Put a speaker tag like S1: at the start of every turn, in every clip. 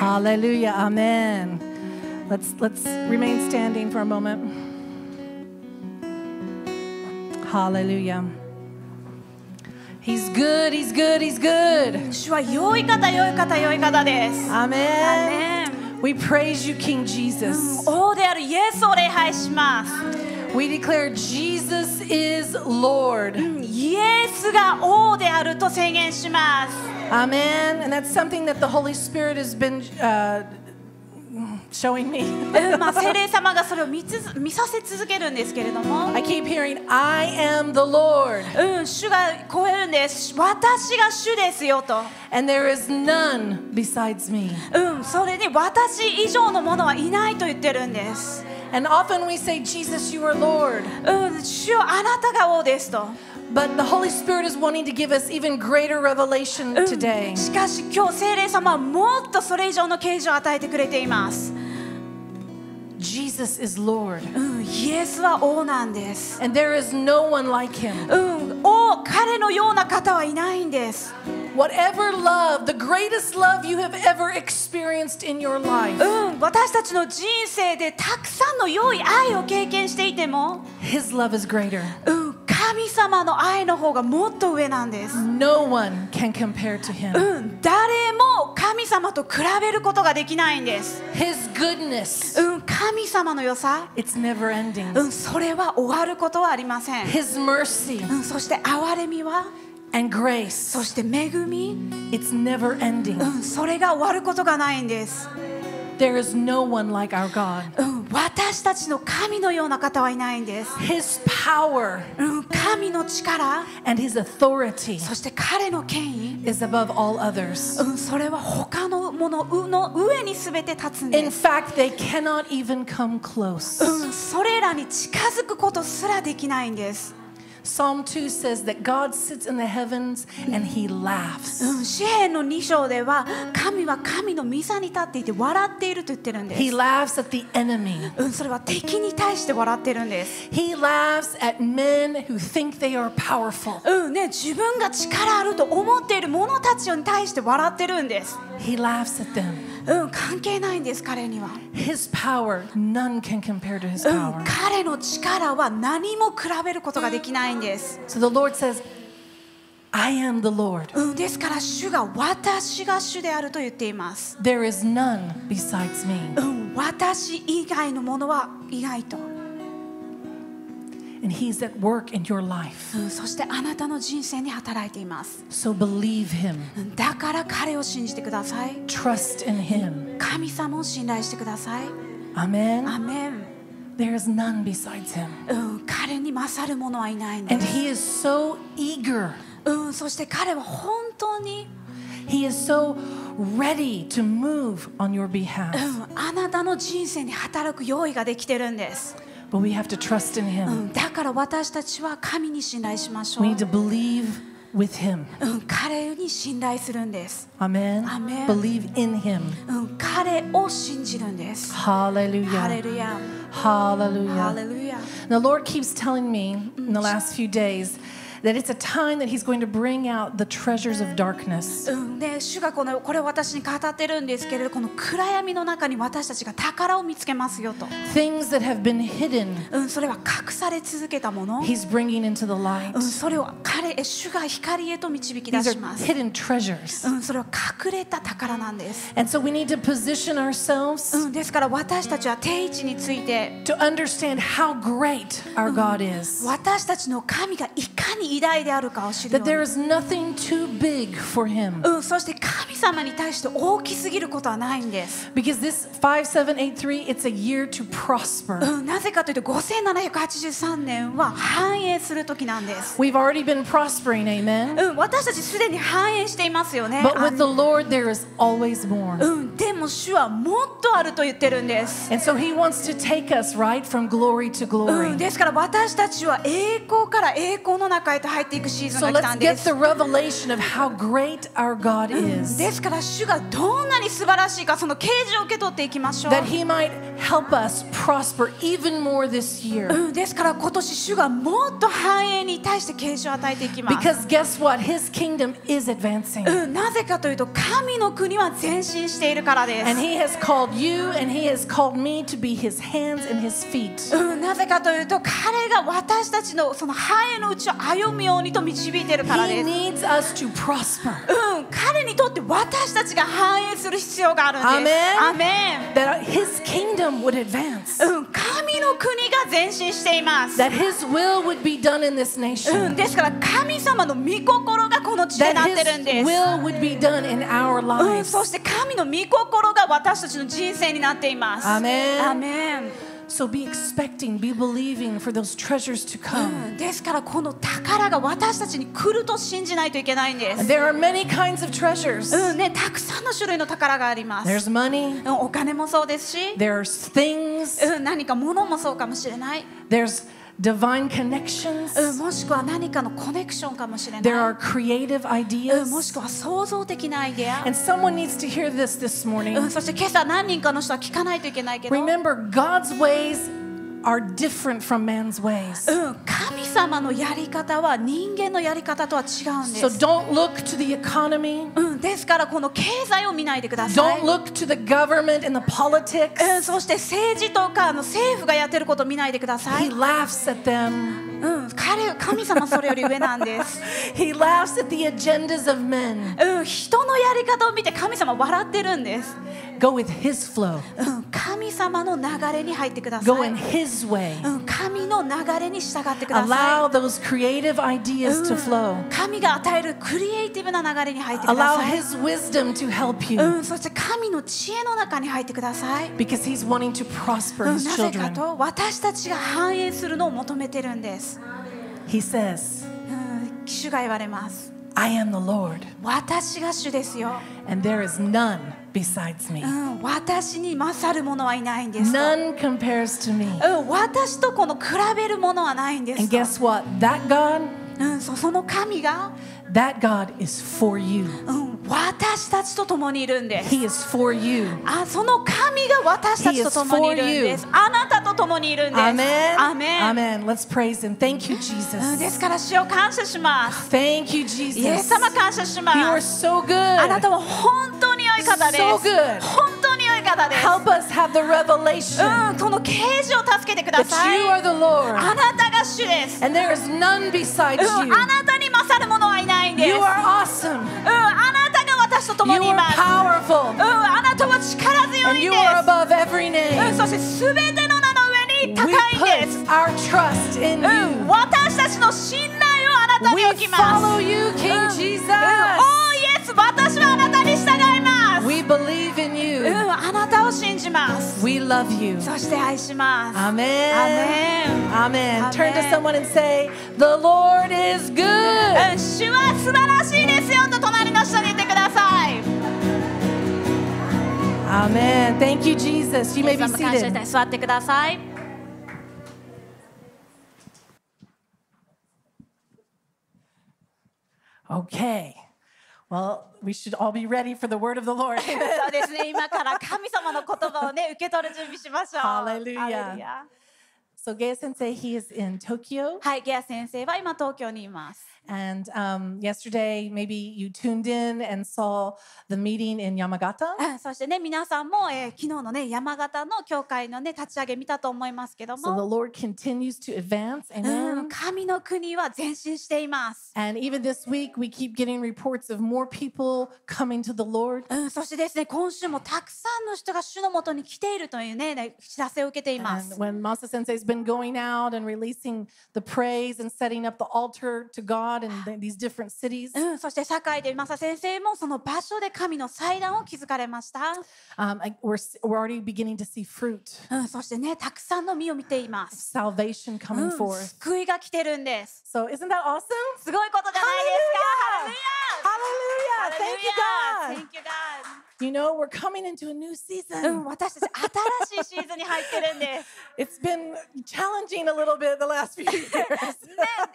S1: Hallelujah. Amen. Let's let's remain standing for a moment. Hallelujah. He's good, he's good, he's good.
S2: 主は良い方良い方良い方です
S1: Amen.
S2: Amen.
S1: We praise you, King Jesus.
S2: 王であるイエスを礼拝します
S1: We declare Jesus is Lord.
S2: イエスが王であると宣言します
S1: Amen. And that's something that the Holy Spirit has been uh, showing me.
S2: うんまあ、聖霊様がそれを見つ見させ続けるんですけれども、
S1: I keep hearing, I am the Lord,
S2: うん、主がこう言うんです私が主ですよと、
S1: and there is none besides me.
S2: うん、それに私以上のものはいないと言ってるんです、
S1: And often we say, Jesus, you are Lord.
S2: うん、主よあなたが王ですと、
S1: But the Holy Spirit is wanting to give us even greater revelation
S2: うん
S1: today.
S2: しかし今日聖霊様はもっとそれ以上の啓示を与えてくれています、
S1: Jesus is Lord,
S2: うん、イエスは王なんです、
S1: and there is no one like him.
S2: うん、王彼のような方はいないんです
S1: Whatever love, the greatest love you have ever experienced in your life,
S2: うん、私たちの人生でたくさんの良い愛を経験していても、
S1: his love is greater.
S2: うん、神様の愛の方がもっと上なんです、
S1: No one can compare to him.
S2: うん、誰も神様と比べることができないんです、
S1: His goodness,
S2: うん、神様の良さ、
S1: it's never ending.
S2: うん、それは終わることはありません、
S1: His mercy
S2: うん、そして憐れみは
S1: and grace,
S2: そして恵み、
S1: it's never
S2: う
S1: ending.
S2: ん、それが終わることがないんです、
S1: There is no one like our God.
S2: うん、私たちの神のような方はいないんです、
S1: His power
S2: うん、神の力
S1: and his authority
S2: そして彼の権威
S1: is above all others.
S2: うん、それは他のものの上に全て立つん
S1: In
S2: です。
S1: fact, they cannot even come close.
S2: うん、それらに近づくことすらできないんです。
S1: Psalm 2 says that God sits in the heavens and he
S2: う
S1: laughs.
S2: ん、詩篇の2章では神は神の御座に立っていて笑っていると言ってるんで
S1: He
S2: す。
S1: laughs at the enemy.
S2: うん、それは敵に対して笑ってるんです。
S1: He laughs at men who think they are powerful.
S2: うんね、自分が力あると思っている者たちに対して笑ってるんです。
S1: He laughs at them.
S2: うん、関係ないんです、彼には。
S1: His power, none can compare to his
S2: うん
S1: power.、
S2: 彼の力は何も比べることができないんです。
S1: So the Lord says, I am the Lord.
S2: うん、ですから主が私が主であると言っています。
S1: There is none besides me.
S2: うん、私以外のものはいないと、
S1: And he's at work in your life.
S2: うん、そしてあなたの人生に働いています、
S1: So believe him.
S2: うんだから彼を信じてください
S1: Trust in him.
S2: 神様を信頼してください
S1: Amen.
S2: アメン、
S1: There is none besides him.
S2: うん、彼に勝る者はいないんで
S1: And
S2: す、
S1: he is so eager.
S2: うん、そして彼は本当に、
S1: He is so ready to move on your
S2: う
S1: behalf.
S2: ん、あなたの人生に働く用意ができてるんです、
S1: But we have to trust in
S2: う
S1: him.
S2: ん、だから私たちは神に信頼しましょ
S1: We
S2: う
S1: need、to believe with him.
S2: うん、彼に信頼するんです、
S1: Amen.
S2: Amen.
S1: Believe in him.
S2: うん、彼を信じるんです、
S1: Hallelujah.
S2: ハレルヤ
S1: Hallelujah.
S2: ハレルヤ
S1: The Lord keeps telling me in the last few days that it's a time that He's going to bring out the treasures of darkness.
S2: うん、で主がこのこれを私に語ってるんですけれどこの暗闇の中に私たちが宝を見つけますよと、
S1: Things that have been hidden,
S2: うん、それは隠され続けたもの、
S1: He's bringing into the light.
S2: うん、それを彼え主が光へと導き出
S1: These
S2: し
S1: are
S2: ます、
S1: hidden treasures.
S2: うん、それは隠れた宝なんです、
S1: And so we need to position ourselves
S2: うん、ですから私たちは定位置について
S1: to understand how great our God is.
S2: 私たちの神がいかに偉大であるかを知るよ
S1: That
S2: う
S1: there
S2: に
S1: is nothing too big for Him.
S2: うん、そして神様に対して大きすぎることはないんです、
S1: Because this 5783, it's a year to prosper.
S2: うん、なぜかというと5783年は繁栄する時なんです
S1: We've already been prospering, amen?
S2: うん、私たちすでに繁栄していますよね。
S1: But
S2: あ
S1: with the Lord, there is always more.
S2: うん、でも主はもっとあると言ってるんです。
S1: And so He wants to take us, right, from glory to
S2: う
S1: glory.
S2: ん、ですから私たちは栄光から栄光の中へと入っていくシーズ
S1: So
S2: ンが来たんで
S1: get
S2: す
S1: the。revelation of how great our God
S2: うん
S1: is.
S2: ですから主がどんなに素晴らしいかその啓示を受け取っていきましょう。
S1: That He might help us prosper even more this year.
S2: うん、ですから今年主がもっと繁栄に対して啓示を与えていきます。
S1: Because guess what? His kingdom is advancing.
S2: うん、なぜかというと神の国は前進しているからです。
S1: And He has called you and He has called me to be His hands and His feet.
S2: うん、なぜかというと彼が私たちのその繁栄のうちを歩むようにと導いているから
S1: He
S2: です。
S1: needs us to prosper.
S2: うん、彼にとって私たちが繁栄する必要があるんです。
S1: アメン That His kingdom would advance.
S2: うん、神の国が前進しています。
S1: That His will would be done in this
S2: うん、
S1: nation.
S2: ですから神様の御心がこの地で
S1: That
S2: なってるん
S1: His
S2: です。
S1: will would be done in our
S2: うん、
S1: lives.
S2: そして神の御心が私たちの人生になっています。
S1: アメン
S2: アメン
S1: So be expecting, be believing for those treasures to
S2: う
S1: come.
S2: んですからこの宝が私たちに来ると信じないといけないんです。
S1: There are many kinds of treasures.
S2: うんね、たくさんの種類の宝があります。
S1: There's money,
S2: うんお金もそうですし、
S1: there's things,
S2: うん、何か物もそうかもしれない、
S1: there's divine connections,
S2: うん、もしくは何かのコネクションかもしれ
S1: there
S2: な
S1: are creative
S2: い、うん、もし
S1: ideas.
S2: くは創造的なアイデア、
S1: And someone needs to hear this this
S2: うん、
S1: morning.
S2: そして今朝何人かの人は聞かないといけないけど、うん、
S1: Remember, God's ways are different from man's ways.
S2: 神様のやり方は人間のやり方とは違うんで
S1: So
S2: す。
S1: don't look to the economy,
S2: うん、ですからこの経済を見ないでください
S1: don't。look to the government and the politics.
S2: うん、そして政治とかあの政府がやってることを見ないでくださ
S1: He
S2: い。
S1: laughs at them.
S2: うん、彼神様はそれより上なんです。
S1: He laughs at the agendas of men.
S2: うん、人のやり方を見て神様は笑ってるんです。
S1: Go with His flow,
S2: うん、神様の流れに入ってくださ
S1: go
S2: い
S1: in。His way.
S2: うん、神の流れに従ってくだ
S1: Allow
S2: さ
S1: those creative ideas to
S2: い。
S1: flow.
S2: 神が与えるクリエイティブな流れに入ってくだ
S1: Allow
S2: さい。
S1: His wisdom to help
S2: う
S1: you
S2: ん、そして神の知恵の中に入ってください。
S1: because He's wanting to prosper
S2: うん、
S1: His
S2: なぜか
S1: children.
S2: と私たちが繁栄するのを求めてるんです。
S1: He says,
S2: うん、主が言われます。
S1: I am the Lord,
S2: 私が主ですよ。
S1: and there is none besides me.
S2: うん、私に勝る者はいないんですと。
S1: None compares to me.
S2: うん、私とこの比べるものはないんです
S1: And
S2: と。
S1: guess what? That God,
S2: うん、そその神が、
S1: that God is for you.
S2: うん、私たちと共にいるんです。
S1: He is for you.
S2: あその神が私たちと共にいるんです。あなたと共にいるんです。
S1: Amen.
S2: アメン
S1: Amen. Let's praise Him. Thank you,
S2: うんで
S1: Jesus.
S2: すから主を感謝します。
S1: Thank you,
S2: イエ
S1: Jesus.
S2: ス様感謝しま
S1: You are
S2: す。
S1: so
S2: あな
S1: good.
S2: たは本当に良い方です。
S1: So good.
S2: 本当に良い方です。
S1: Help us have the revelation
S2: うん、この啓示を助けてくだ
S1: that
S2: さい。
S1: you are the Lord
S2: あなたが主です。
S1: and there is none besides
S2: うん、
S1: you.
S2: あなたに勝る者はいないんです。
S1: You
S2: うん
S1: are awesome.
S2: あなたが私と共に。うん、あなたは力強いんです。うん、そしてすべての名の上に高いん。うん、私たちの信頼をあなたに置きます。うん、おイエ、私はあなたに従います。あなたを信じます。そして愛します。
S1: アメ
S2: ン。ア。主は素晴らしいですよと隣の人に言ってください。
S1: Amen. Thank you, Jesus. You may
S2: イエ
S1: be
S2: ス様感謝し
S1: seated.
S2: て座ってください。
S1: Okay. Well, we should all be ready for the word of the Lord.
S2: そうですね、今から神様の言葉をね、受け取る準備しましょう。
S1: Hallelujah.
S2: ハレルヤ
S1: so, Gaya Sensei, he is in Tokyo.
S2: はい、ゲア先生は今東京にいます。
S1: And um, yesterday, maybe you tuned in and saw the meeting in Yamagata.
S2: うんそしてね、皆さんも、えー昨日のね、山形の教会のね、立ち上げ見たと思いますけど
S1: So the
S2: も、
S1: Lord continues to advance.
S2: うん
S1: Amen.
S2: 神の国は前進しています。
S1: And even this week, we keep getting reports of more people coming to the Lord.
S2: うん、そしてですね、今週もたくさんの人が主のもとに来ているというね、ね知らせを受けていま
S1: And
S2: す。
S1: when Masa Sensei's been going out and releasing the praise and setting up the altar to God in th- these different cities,
S2: うん、そして堺で正先生もその場所で神の祭壇を築かれました。
S1: um, I- we're, s- we're already beginning to see fruit,
S2: うん、そしてね、たくさんの実を見ています。
S1: salvation
S2: う
S1: coming
S2: ん、
S1: forth.
S2: 救いが来てるんです。
S1: So isn't that awesome?
S2: すごいことじゃないですか。
S1: Hallelujah! Thank you, God.
S2: Thank you, God.
S1: You know, we're coming into a new
S2: うん、
S1: season.
S2: 私たち新しいシーズンに入ってるんです。
S1: It's been challenging a little bit the last few years,
S2: ね、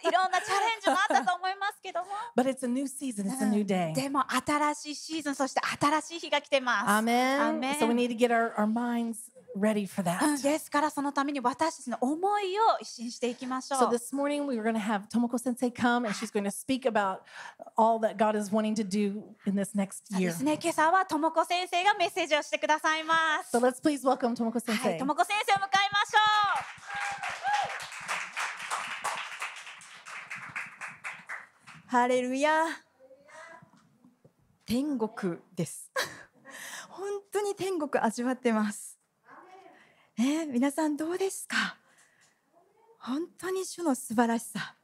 S2: いろんなチャレンジもあったと思いますけども。
S1: but it's a new season. It's a new day.
S2: でも新しいシーズン、そして新しい日が来てます。
S1: Amen.
S2: Amen.
S1: So we need to get our, our minds ready for
S2: うん
S1: that.
S2: ですからそのために私たちの思いを一新していきましょ
S1: So
S2: う。
S1: this morning we were going to have Tomoko Sensei come and she's going to speak about all that God is wanting to do in this next
S2: そうで
S1: year.
S2: すね、今朝はとも こ先生がメッセージをしてくださいます。
S1: So let's please welcome Tomoko
S2: はい.ともこ先生を迎えましょ
S3: ハレルヤ天国です。本当に天国味わってます。ねえ皆さんどうですか？本当に主の素晴らしさ。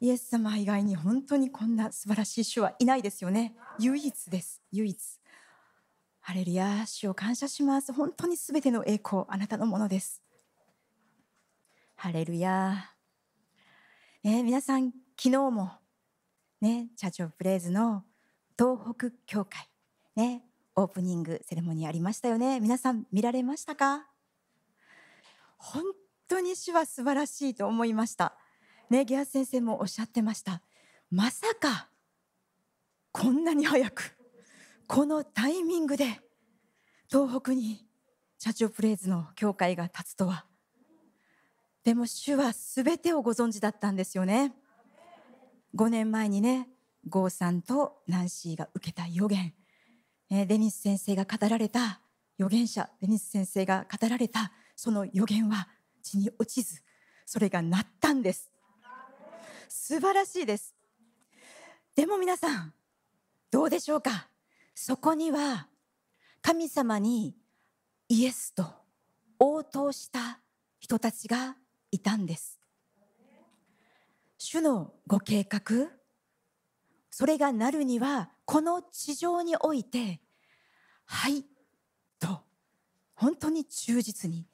S3: イエス様以外に本当にこんな素晴らしい主はいないですよね。唯一です。唯一ハレルヤ主を感謝します本当にすべての栄光あなたのものですハレルヤねえ皆さん昨日もね、チャーチオブプレイズの東北教会、ね、オープニングセレモニーありましたよね。皆さん見られましたか？本当に主は素晴らしいと思いました。ね、ギアス先生もおっしゃってました。まさか、こんなに早く、このタイミングで、東北にチャーチオブプレイズの教会が立つとは。でも主は全てをご存知だったんですよね。5年前にね、ゴーさんとナンシーが受けた予言、デニス先生が語られた預言者、デニス先生が語られたその予言は地に落ちず、それがなったんです。素晴らしいです。でも皆さん、どうでしょうか？そこには神様にイエスと応答した人たちがいたんです。主のご計画、それがなるには、この地上において、はい、と、本当に忠実に、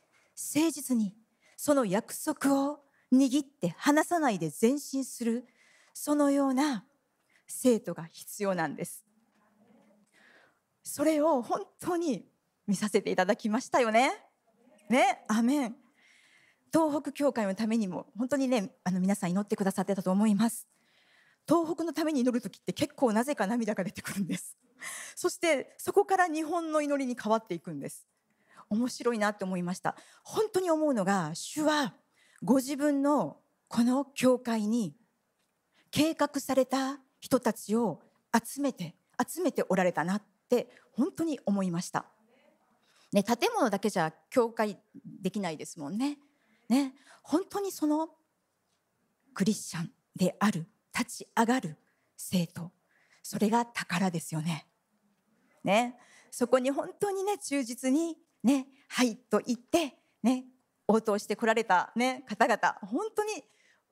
S3: 誠実に、その約束を握って離さないで前進する、そのような生徒が必要なんです。それを本当に見させていただきましたよね。ね、アメン。東北教会のためにも本当にねあの皆さん祈ってくださってたと思います。東北のために祈る時って結構なぜか涙が出てくるんです。そしてそこから日本の祈りに変わっていくんです。面白いなって思いました。本当に思うのが主はご自分のこの教会に計画された人たちを集めて集めておられたな。って本当に思いましたね建物だけじゃ教会できないですもんねね、本当にそのクリスチャンである立ち上がる生徒それが宝ですよね。ねそこに本当にね忠実にね「はい」と言ってね応答してこられた、ね、方々本当に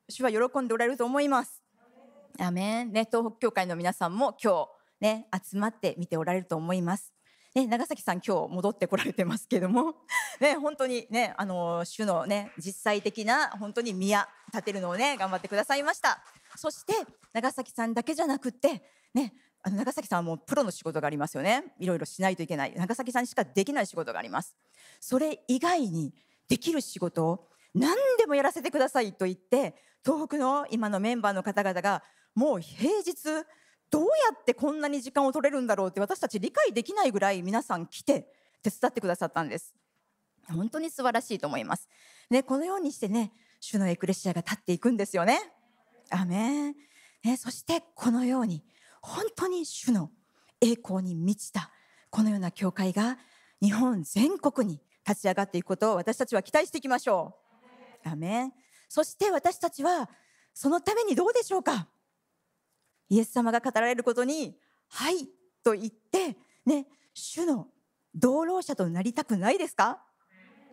S3: 主は喜んでおられると思います。アメンね東北教会の皆さんも今日ね集まって見ておられると思います。ね、長崎さん今日戻ってこられてますけども、ね、本当にね、あの、主のね、実際的な本当に宮建てるのをね、頑張ってくださいました。そして、長崎さんだけじゃなくって、ね、あの長崎さんはもうプロの仕事がありますよね。いろいろしないといけない。長崎さんにしかできない仕事があります。それ以外にできる仕事を何でもやらせてくださいと言って、東北の今のメンバーの方々がもう平日、どうやってこんなに時間を取れるんだろうって私たち理解できないぐらい皆さん来て手伝ってくださったんです。本当に素晴らしいと思います。ね、このようにしてね、主のエクレシアが立っていくんですよね。アメン。ね、そしてこのように本当に主の栄光に満ちたこのような教会が日本全国に立ち上がっていくことを私たちは期待していきましょう。アメン。そして私たちはそのためにどうでしょうか？イエス様が語られることに、はいと言って、ね、主の同労者となりたくないですか？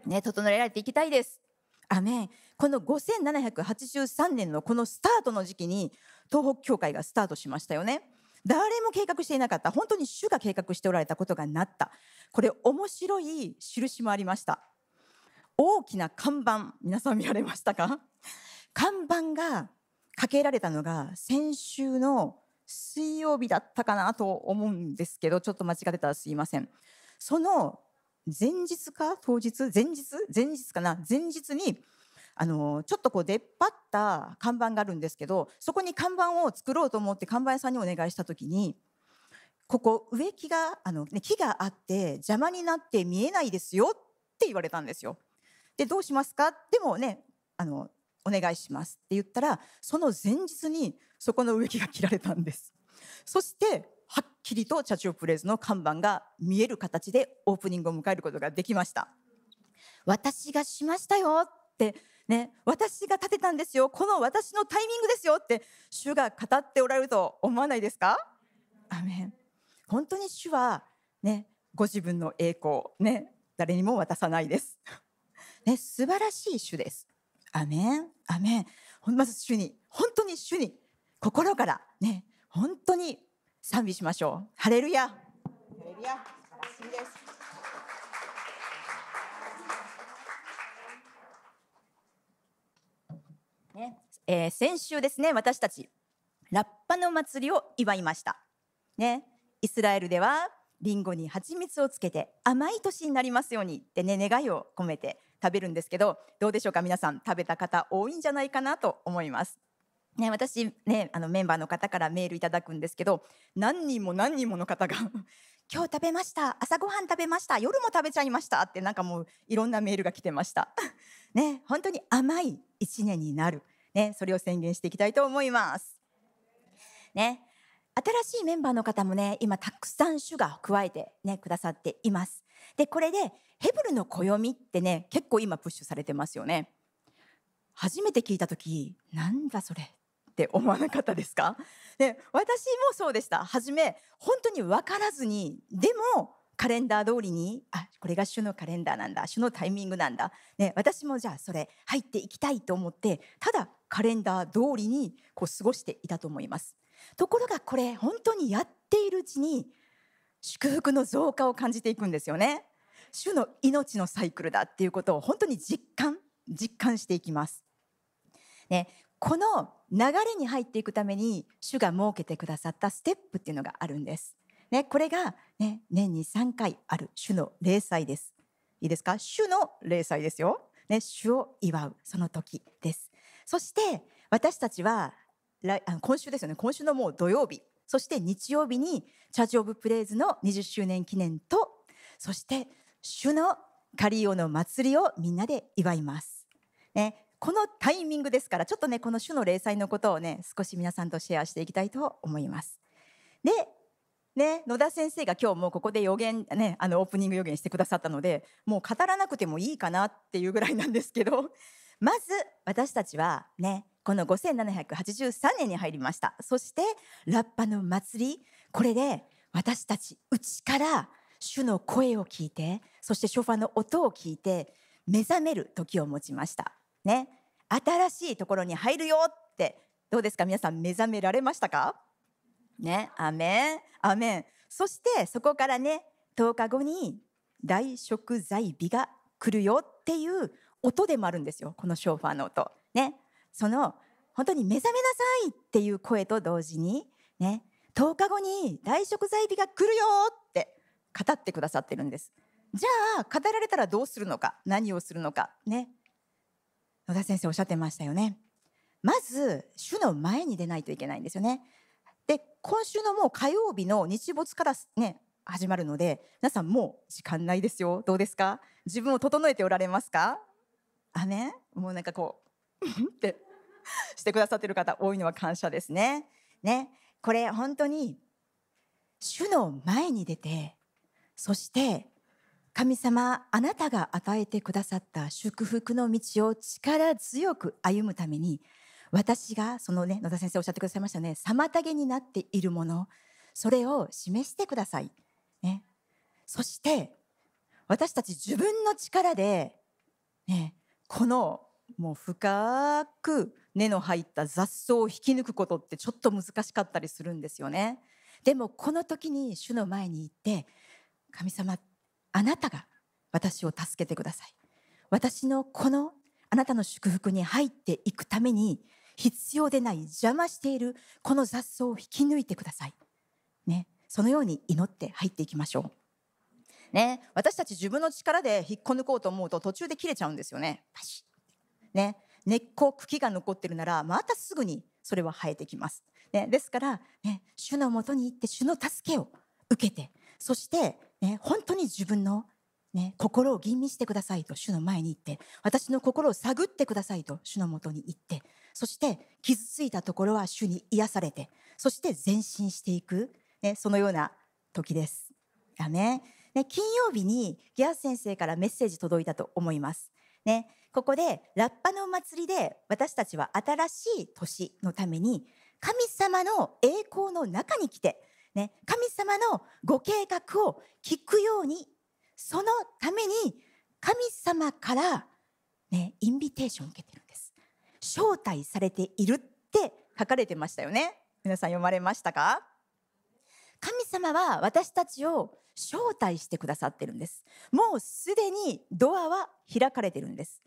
S3: ね、整えられていきたいです。アメン。この5783年のこのスタートの時期に東北教会がスタートしましたよね。誰も計画していなかった。本当に主が計画しておられたことがなった。これ面白い印もありました。大きな看板、皆さん見られましたか？看板がかけられたのが先週の水曜日だったかなと思うんですけど、ちょっと間違ってたらすいません。その前日か？当日？前日？前日かな？前日に、あの、ちょっとこう出っ張った看板があるんですけど、そこに看板を作ろうと思って看板屋さんにお願いしたときに、ここ植木が、あの、ね、木があって邪魔になって見えないですよって言われたんですよ。でどうしますか？でもねあのお願いしますって言ったらその前日にそこの植木が切られたんです。そしてはっきりとチャチオプレイズの看板が見える形でオープニングを迎えることができました私がしましたよってね私が立てたんですよ。この私のタイミングですよって主が語っておられると思わないですか？アメン。本当に主はねご自分の栄光ね誰にも渡さないです。ね素晴らしい主です。アメン。アメン。まず主に本当に主に心からね本当に賛美しましょう。ハレルヤ。ハレルヤ。素晴らしいです。ねえー、先週ですね私たちラッパの祭りを祝いました。ねイスラエルではリンゴに蜂蜜をつけて甘い年になりますようにってね願いを込めて食べるんですけどどうでしょうか？皆さん食べた方多いんじゃないかなと思います。ね、私ねあのメンバーの方からメールいただくんですけど何人も何人もの方が今日食べました。朝ごはん食べました。夜も食べちゃいましたってなんかもういろんなメールが来てました。ね本当に甘い一年になる。ねそれを宣言していきたいと思います。ね新しいメンバーの方もね今たくさん主が加えてねくださっています。でこれでヘブルの暦ってね結構今プッシュされてますよね。初めて聞いた時なんだそれって思わなかったですか？で私もそうでした。初め本当に分からずにでもカレンダー通りにあこれが主のカレンダーなんだ主のタイミングなんだ、ね、私もじゃあそれ入っていきたいと思ってただカレンダー通りにこう過ごしていたと思います。ところがこれ本当にやっているうちに祝福の増加を感じていくんですよね。主の命のサイクルだっていうことを本当に実感実感していきます、ね、この流れに入っていくために主が設けてくださったステップっていうのがあるんです。ね、これが、ね、年に3回ある主の礼祭です。いいですか？主の礼祭ですよ。ね、主を祝うその時です。そして私たちは今週ですよね今週のもう土曜日そして日曜日にチャーチ・オブ・プレイズの20周年記念とそして主のカリオの祭りをみんなで祝います。ね、このタイミングですからちょっとねこの主の礼祭のことをね少し皆さんとシェアしていきたいと思います。でね、野田先生が今日もうここで予言、ね、あのオープニング予言してくださったのでもう語らなくてもいいかなっていうぐらいなんですけど まず私たちはねこの5783年に入りましたそしてラッパの祭りこれで私たち内から主の声を聞いてそしてショファの音を聞いて目覚める時を持ちました。ね。新しいところに入るよってどうですか？皆さん目覚められましたか？ね。アメン。アメン。そしてそこからね10日後に大食材日が来るよっていう音でもあるんですよ。このショーファーの音。ね。その本当に目覚めなさいっていう声と同時にね。10日後に大食材日が来るよって語ってくださってるんです。じゃあ語られたらどうするのか？何をするのか？ね。野田先生おっしゃってましたよね。まず主の前に出ないといけないんですよね。で今週のもう火曜日の日没からね始まるので皆さんもう時間ないですよ。どうですか？自分を整えておられますか？あね。もうなんかこうって してくださってる方多いのは感謝ですね。ね。これ本当に主の前に出てそして神様あなたが与えてくださった祝福の道を力強く歩むために私がそのね野田先生おっしゃってくださいましたね妨げになっているものそれを示してください、ね、そして私たち自分の力で、ね、このもう深く根の入った雑草を引き抜くことってちょっと難しかったりするんですよね。でもこの時に主の前に行って神様あなたが私を助けてください。私のこのあなたの祝福に入っていくために必要でない邪魔しているこの雑草を引き抜いてください、ね、そのように祈って入っていきましょう、ね、私たち自分の力で引っこ抜こうと思うと途中で切れちゃうんですよね。パシッ、ね、根っこ茎が残ってるならまたすぐにそれは生えてきます、ね、ですから、ね、主のもとに行って主の助けを受けてそしてね、本当に自分の、ね、心を吟味してくださいと主の前に言って私の心を探ってくださいと主のもとに言ってそして傷ついたところは主に癒されてそして前進していく、ね、そのような時です。アメンね、金曜日にギアス先生からメッセージ届いたと思います。ね、ここでラッパのお祭りで私たちは新しい年のために神様の栄光の中に来て、ね、神様のご計画を聞くようにそのために神様から、ね、インビテーションを受けてるんです。招待されているって書かれてましたよね。皆さん読まれましたか？神様は私たちを招待してくださってるんです。もうすでにドアは開かれてるんです。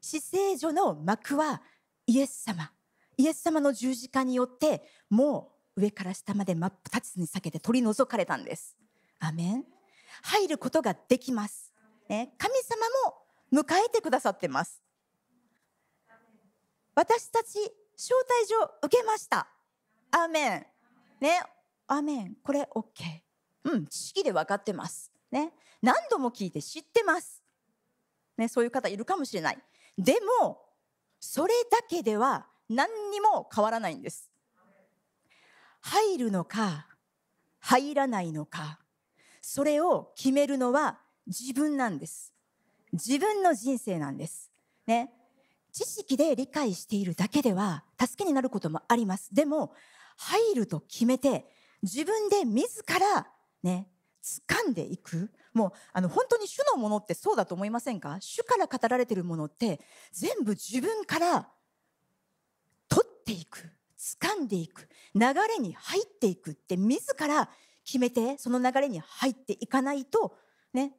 S3: 死聖所の幕はイエス様。イエス様の十字架によってもう上から下まで真っ二つに裂けて取り除かれたんです。アメン。入ることができます。ね、神様も迎えてくださってます。私たち招待状受けました。アーメン。ね、アーメン。これ OK。うん、知識で分かってます。ね、何度も聞いて知ってます。ね、そういう方いるかもしれない。でも、それだけでは何にも変わらないんです。入るのか、入らないのか、それを決めるのは自分なんです。自分の人生なんです。ね。知識で理解しているだけでは助けになることもあります。でも、入ると決めて、自分で自らね、掴んでいく。もう、あの、本当に主のものってそうだと思いませんか？主から語られているものって、全部自分から取っていく。掴んでいく。流れに入っていくって自ら決めて、その流れに入っていかないと、ね、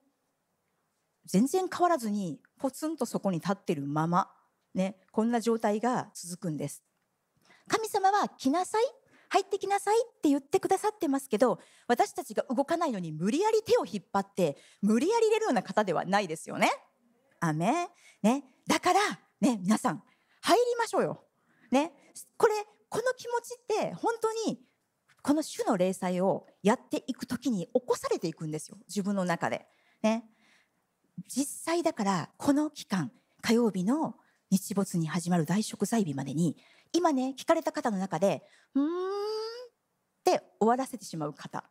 S3: 全然変わらずに、ポツンとそこに立ってるまま、ね、こんな状態が続くんです。神様は来なさい入ってきなさいって言ってくださってますけど私たちが動かないのに無理やり手を引っ張って無理やり入れるような方ではないですよね。アねだからね皆さん入りましょうよ。ねこれこの気持ちって本当にこの主の礼祭をやっていくときに起こされていくんですよ。自分の中で。ね。実際だからこの期間火曜日の日没に始まる大食祭日までに今ね聞かれた方の中でうーんって終わらせてしまう方。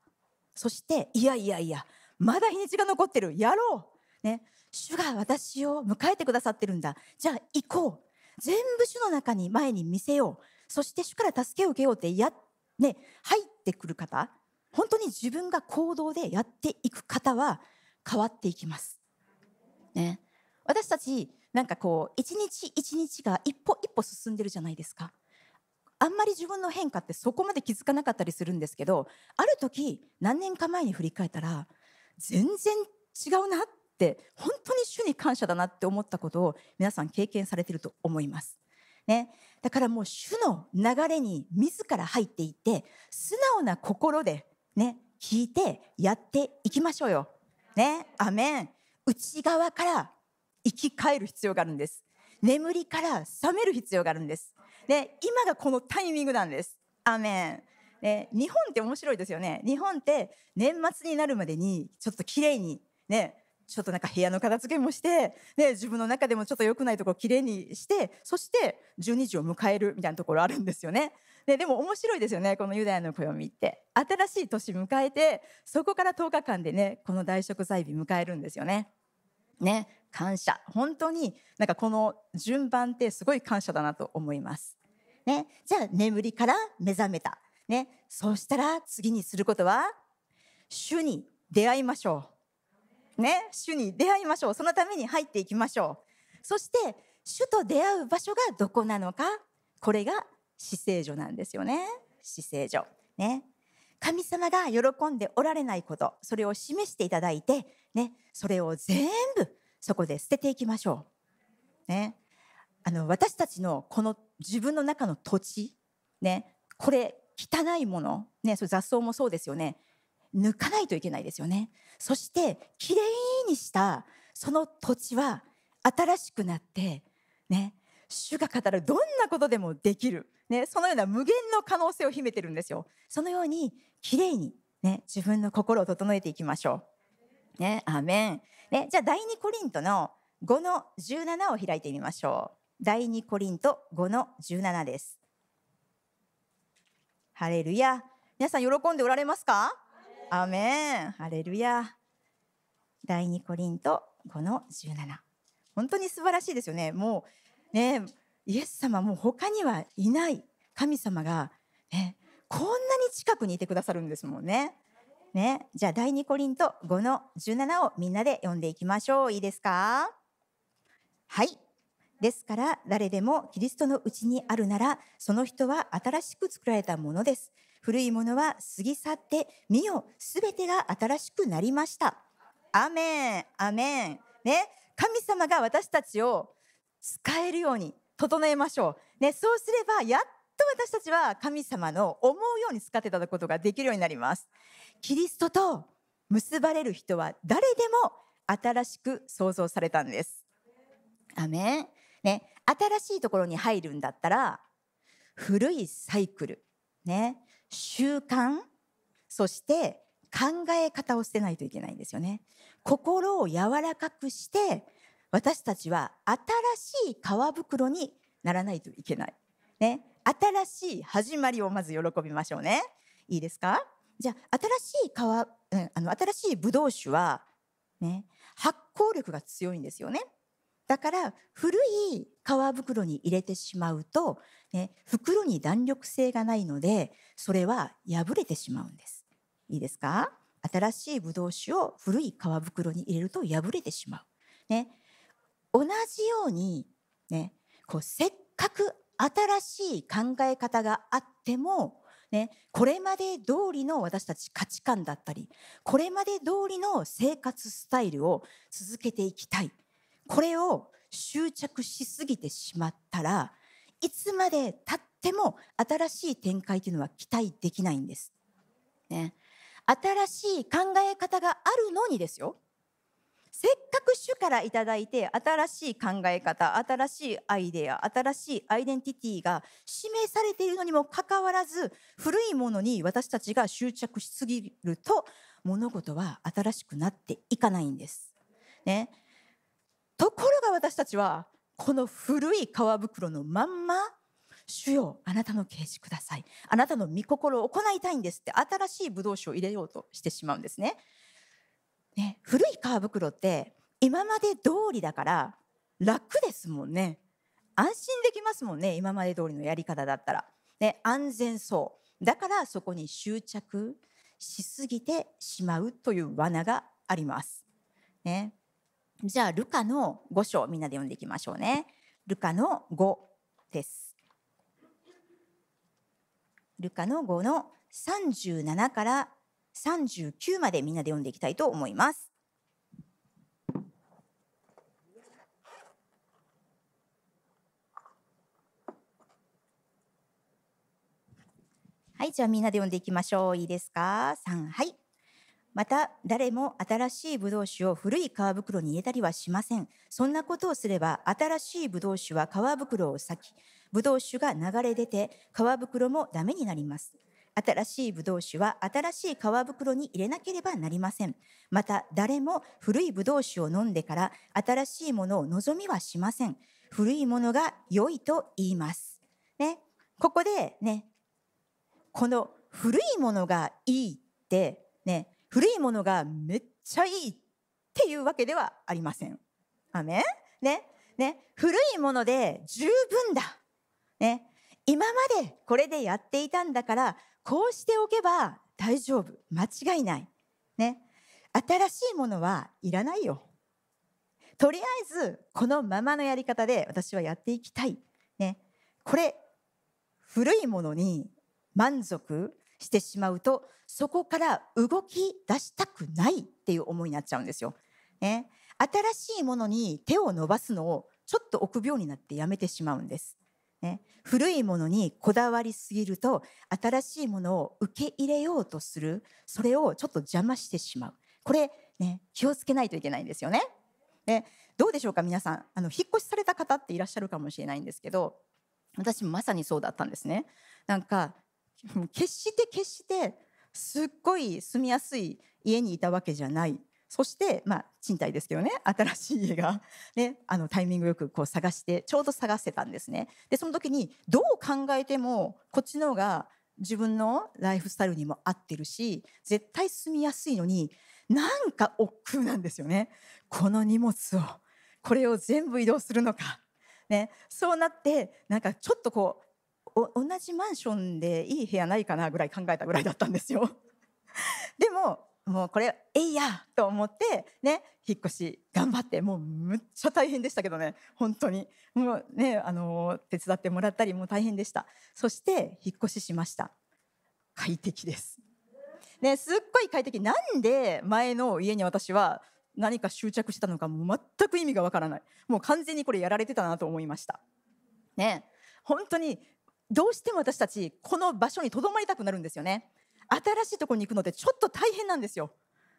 S3: そしていやいやいやまだ日にちが残ってる。やろう、ね、主が私を迎えてくださってるんだ。じゃあ行こう。全部主の中に前に見せよう。そして主から助けを受けようってや、ね、入ってくる方本当に自分が行動でやっていく方は変わっていきます。ね、私たちなんかこう一日一日が一歩一歩進んでるじゃないですかあんまり自分の変化ってそこまで気づかなかったりするんですけどある時何年か前に振り返ったら全然違うなって本当に主に感謝だなって思ったことを皆さん経験されてると思います。ね、だからもう主の流れに自ら入っていって素直な心でね聞いてやっていきましょうよ。ね、アメン内側から生き返る必要があるんです。眠りから覚める必要があるんです。で、今がこのタイミングなんです。アメン。で、日本って面白いですよね。日本って年末になるまでにちょっと綺麗にね、ちょっとなんか部屋の片付けもして、ね、自分の中でもちょっと良くないところをきれいにして、そして12時を迎えるみたいなところあるんですよね。ででも面白いですよね、このユダヤの暦って。新しい年迎えて、そこから10日間でね、この大食祭日迎えるんですよね。ね、感謝。本当になんかこの順番ってすごい感謝だなと思います。ね、じゃあ眠りから目覚めた。ね、そうしたら次にすることは、主に出会いましょう。ね、主に出会いましょう。そのために入っていきましょう。そして、主と出会う場所がどこなのか？これが死聖所なんですよね。死聖所。ね。神様が喜んでおられないこと、それを示していただいて、ね、それを全部そこで捨てていきましょう。ね。あの、私たちのこの自分の中の土地、ね、これ汚いもの、ね、それ雑草もそうですよね。抜かないといけないですよね。そして、きれいにしたその土地は新しくなって、ね、主が語るどんなことでもできる。ね、そのような無限の可能性を秘めてるんですよ。そのように、きれいに、ね、自分の心を整えていきましょう。ね、アメン。ね、じゃあ第2コリントの5の17を開いてみましょう。第2コリント5の17です。ハレルヤ。皆さん喜んでおられますか？アメン。ハレルヤ。第2コリント5の17。本当に素晴らしいですよね。もうね、イエス様もう他にはいない神様が、ね、こんなに近くにいてくださるんですもんね。ね、じゃあ第2コリント5の17をみんなで読んでいきましょう。いいですか？はい。ですから誰でもキリストのうちにあるならその人は新しく作られたものです。古いものは過ぎ去って見よすべてが新しくなりました。アメンアメンね神様が私たちを使えるように整えましょう。ね、そうすればやっと私たちは神様の思うように使っていただくことができるようになります。キリストと結ばれる人は誰でも新しく創造されたんです。アメン。ね、新しいところに入るんだったら古いサイクル、ね、習慣、そして考え方を捨てないといけないんですよね。心を柔らかくして私たちは新しい皮袋にならないといけない。ね、新しい始まりをまず喜びましょうね。いいですか？じゃあ新しい皮、うん、あの新しいブドウ酒は、ね、発酵力が強いんですよね。だから古い皮袋に入れてしまうと、ね、袋に弾力性がないのでそれは破れてしまうんです。いいですか？新しいブドウ酒を古い皮袋に入れると破れてしまう。ね、同じように、ね、こうせっかく新しい考え方があっても、ね、これまで通りの私たち価値観だったりこれまで通りの生活スタイルを続けていきたいこれを執着しすぎてしまったらいつまでたっても新しい展開というのは期待できないんです。ね、新しい考え方があるのにですよせっかく主からいただいて新しい考え方新しいアイデア新しいアイデンティティが示されているのにもかかわらず古いものに私たちが執着しすぎると物事は新しくなっていかないんです。ね、ところが私たちはこの古い皮袋のまんま主よあなたの啓示くださいあなたの御心を行いたいんですって新しいブドウ酒を入れようとしてしまうんですね。ね古い皮袋って今まで通りだから楽ですもんね安心できますもんね今まで通りのやり方だったら。ね、安全そうだからそこに執着しすぎてしまうという罠があります。ね、じゃあルカの5章みんなで読んでいきましょうね。ルカの5です。ルカの5の37から39までみんなで読んでいきたいと思います。はい、じゃあみんなで読んでいきましょう。いいですか ?3、はい。また誰も新しいブドウ酒を古い皮袋に入れたりはしません。そんなことをすれば新しいブドウ酒は皮袋を裂き、ブドウ酒が流れ出て皮袋もダメになります。新しいブドウ酒は新しい皮袋に入れなければなりません。また誰も古いブドウ酒を飲んでから新しいものを望みはしません。古いものが良いと言います。ね、ここでね、この古いものがいいってね、古いものがめっちゃいいっていうわけではありません。アメね、ね、古いもので十分だ。ね、今までこれでやっていたんだから、こうしておけば大丈夫。間違いない。ね、新しいものはいらないよ。とりあえず、このままのやり方で私はやっていきたい。ね、これ、古いものに満足してしまうとそこから動き出したくないっていう思いになっちゃうんですよ。ね、新しいものに手を伸ばすのをちょっと臆病になってやめてしまうんです。ね、古いものにこだわりすぎると新しいものを受け入れようとするそれをちょっと邪魔してしまうこれ、ね、気をつけないといけないんですよね。でどうでしょうか皆さんあの引っ越しされた方っていらっしゃるかもしれないんですけど私もまさにそうだったんですね。なんか決して決してすっごい住みやすい家にいたわけじゃない。そして、まあ、賃貸ですけどね。新しい家が、ね、あのタイミングよくこう探してちょうど探してたんですね。でその時にどう考えてもこっちの方が自分のライフスタイルにも合ってるし絶対住みやすいのになんか億劫なんですよね。この荷物をこれを全部移動するのか、ね、そうなってなんかちょっとこう同じマンションでいい部屋ないかなぐらい考えたぐらいだったんですよ。でももうこれえいやと思ってね引っ越し頑張ってもうむっちゃ大変でしたけどね。本当に。もうねあの手伝ってもらったりも大変でした。そして引っ越ししました。快適です。ねすっごい快適。なんで前の家に私は何か執着したのかもう全く意味がわからない。もう完全にこれやられてたなと思いました。ね本当にどうしても私たちこの場所にとどまりたくなるんですよね新しいところに行くのってちょっと大変なんですよ。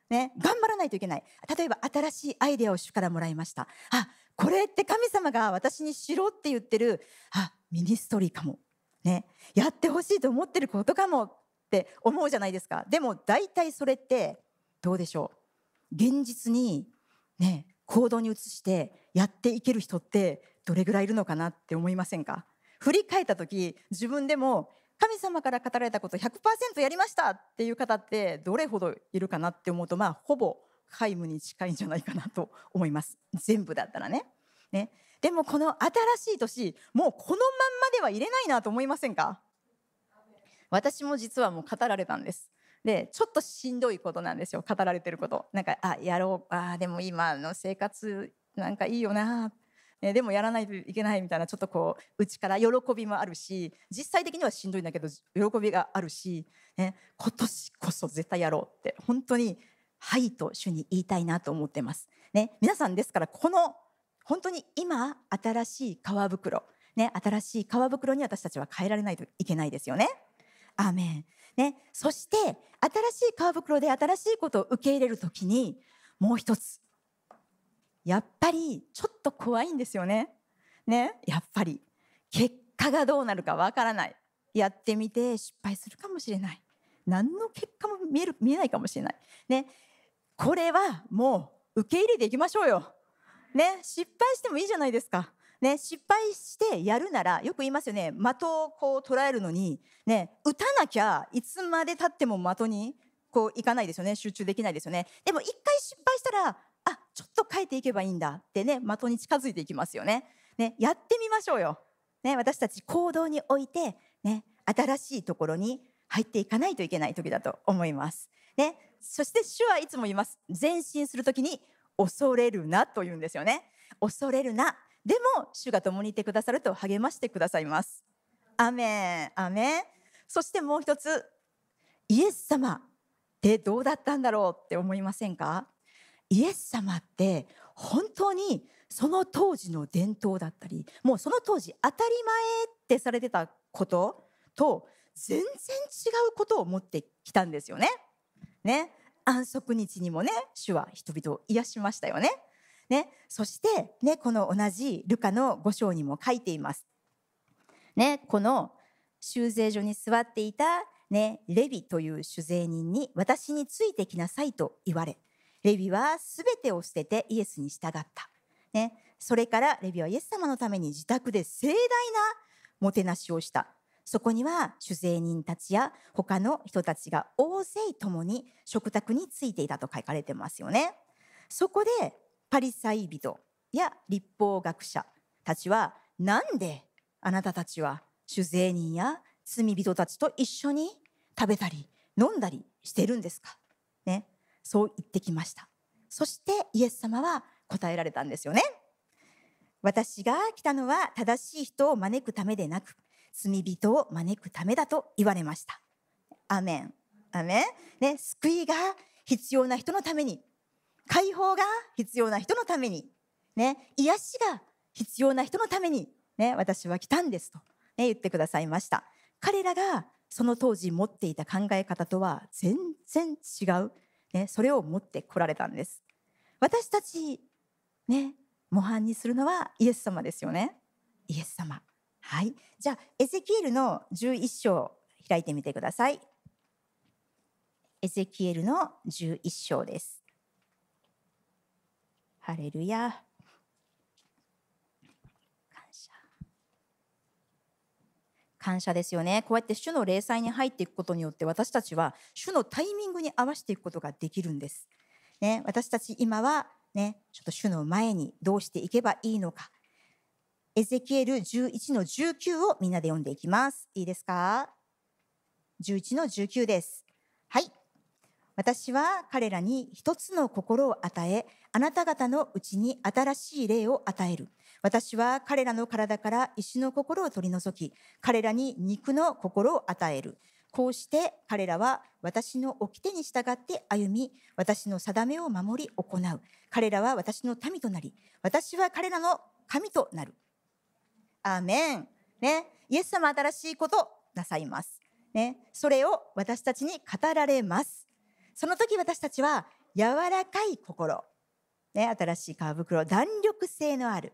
S3: ね、頑張らないといけない。例えば新しいアイデアを主からもらいました。あ、これって神様が私にしろって言ってる、あ、ミニストリーかも。ね、やってほしいと思ってることかもって思うじゃないですか。でも大体それってどうでしょう。現実にね、行動に移してやっていける人ってどれぐらいいるのかなって思いませんか？振り返った時自分でも神様から語られたこと100%やりましたっていう方ってどれほどいるかなって思うとまあほぼ皆無に近いんじゃないかなと思います。全部だったらね。ね。でもこの新しい年もうこのまんまではいれないなと思いませんか？私も実はもう語られたんです。でちょっとしんどいことなんですよ。語られてること。なんかあやろう。あでも今の生活なんかいいよなね、でもやらないといけないみたいなちょっとこう内から喜びもあるし実際的にはしんどいんだけど喜びがあるし、ね、今年こそ絶対やろうって本当に「はい」と主に言いたいなと思ってます。ね、皆さんですからこの本当に今新しい皮袋、ね、新しい皮袋に私たちは変えられないといけないですよね。アーメンね、そして新しい皮袋で新しいことを受け入れるときにもう一つやっぱりちょっと怖いんですよね。ね、やっぱり結果がどうなるかわからない。やってみて失敗するかもしれない。何の結果も見える見えないかもしれない。ね、これはもう受け入れていきましょうよ。ね、失敗してもいいじゃないですか。ね、失敗してやるならよく言いますよね的をこう捉えるのに、ね、打たなきゃいつまでたっても的にこういかないですよね集中できないですよねでも一回失敗したらちょっと変えていけばいいんだってね的に近づいていきますよね。ねやってみましょうよ、ね、私たち行動において、ね、新しいところに入っていかないといけない時だと思います、ね、そして主はいつも言います。前進する時に恐れるなと言うんですよね。恐れるな。でも主が共にいてくださると励ましてくださいます。アメンアメン。そしてもう一つイエス様ってどうだったんだろうって思いませんか？イエス様って本当にその当時の伝統だったりもうその当時当たり前ってされてたことと全然違うことを持ってきたんですよね。ね安息日にもね主は人々を癒しましたよね。ねそしてねこの同じルカの5章にも書いています。ねこの修税所に座っていた、ね、レビという酒税人に私についてきなさいと言われレビはすべてを捨ててイエスに従った。ね、それからレビはイエス様のために自宅で盛大なもてなしをした。そこには酒税人たちや他の人たちが大勢共に食卓についていたと書かれてますよね。そこでパリサイ人や立法学者たちはなんであなたたちは酒税人や罪人たちと一緒に食べたり飲んだりしてるんですか、そう言ってきました。そしてイエス様は答えられたんですよね。私が来たのは正しい人を招くためでなく罪人を招くためだと言われました。アメン。アメン。ね救いが必要な人のために。解放が必要な人のために。ね癒しが必要な人のために。ね私は来たんですと、ね、言ってくださいました。彼らがその当時持っていた考え方とは全然違う。ね、それを持ってこられたんです。私たちね模範にするのはイエス様ですよね。イエス様。はい。じゃあエゼキエルの11章開いてみてください。エゼキエルの11章です。ハレルヤ感謝感謝ですよね。こうやって主の霊祭に入っていくことによって私たちは主のタイミングに合わせていくことができるんです、ね、私たち今はねちょっと主の前にどうしていけばいいのか。エゼキエル11の19をみんなで読んでいきます。いいですか？11の19です。はい。私は彼らに一つの心を与え、あなた方のうちに新しい霊を与える。私は彼らの体から石の心を取り除き、彼らに肉の心を与える。こうして彼らは私の掟に従って歩み、私の定めを守り行う。彼らは私の民となり、私は彼らの神となる。アーメン。ね。イエス様新しいことなさいます。ね。それを私たちに語られます。その時私たちは柔らかい心、ね、新しい皮袋、弾力性のある、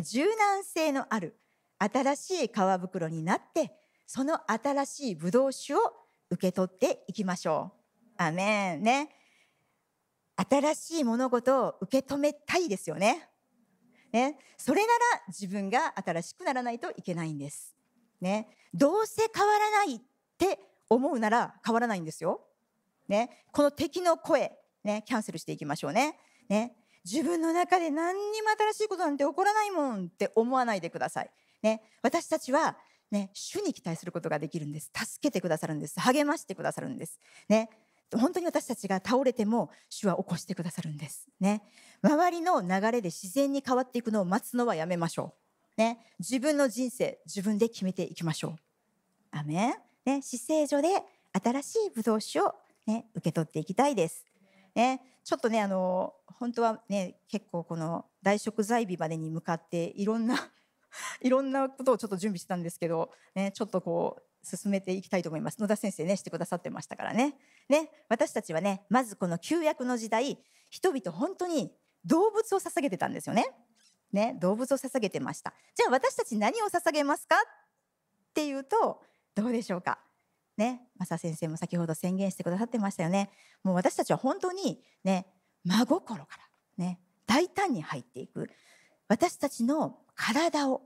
S3: 柔軟性のある新しい皮袋になって、その新しいブドウ酒を受け取っていきましょう。アメン。ね。新しい物事を受け止めたいですよね。ね。それなら自分が新しくならないといけないんです。ね。どうせ変わらないって思うなら変わらないんですよ。ね、この敵の声、ね、キャンセルしていきましょうね。ね、自分の中で何にも新しいことなんて起こらないもんって思わないでください。ね、私たちは、ね、主に期待することができるんです。助けてくださるんです。励ましてくださるんです。ね、本当に私たちが倒れても主は起こしてくださるんです。ね、周りの流れで自然に変わっていくのを待つのはやめましょう。ね、自分の人生、自分で決めていきましょう。アメン。ね、死聖所で新しいブドウ酒をね、受け取っていきたいです。ね、ちょっとね、あの、本当はね、結構この大食材日までに向かっていろんな いろんなことをちょっと準備してたんですけど、ね、ちょっとこう、進めていきたいと思います。野田先生ね、してくださってましたからね。ね、私たちはね、まずこの旧約の時代、人々本当に動物を捧げてたんですよね。ね、動物を捧げてました。じゃあ私たち何を捧げますかっていうと、どうでしょうか。ね、マサ先生も先ほど宣言してくださってましたよね。もう私たちは本当にね、真心からね、大胆に入っていく。私たちの体を、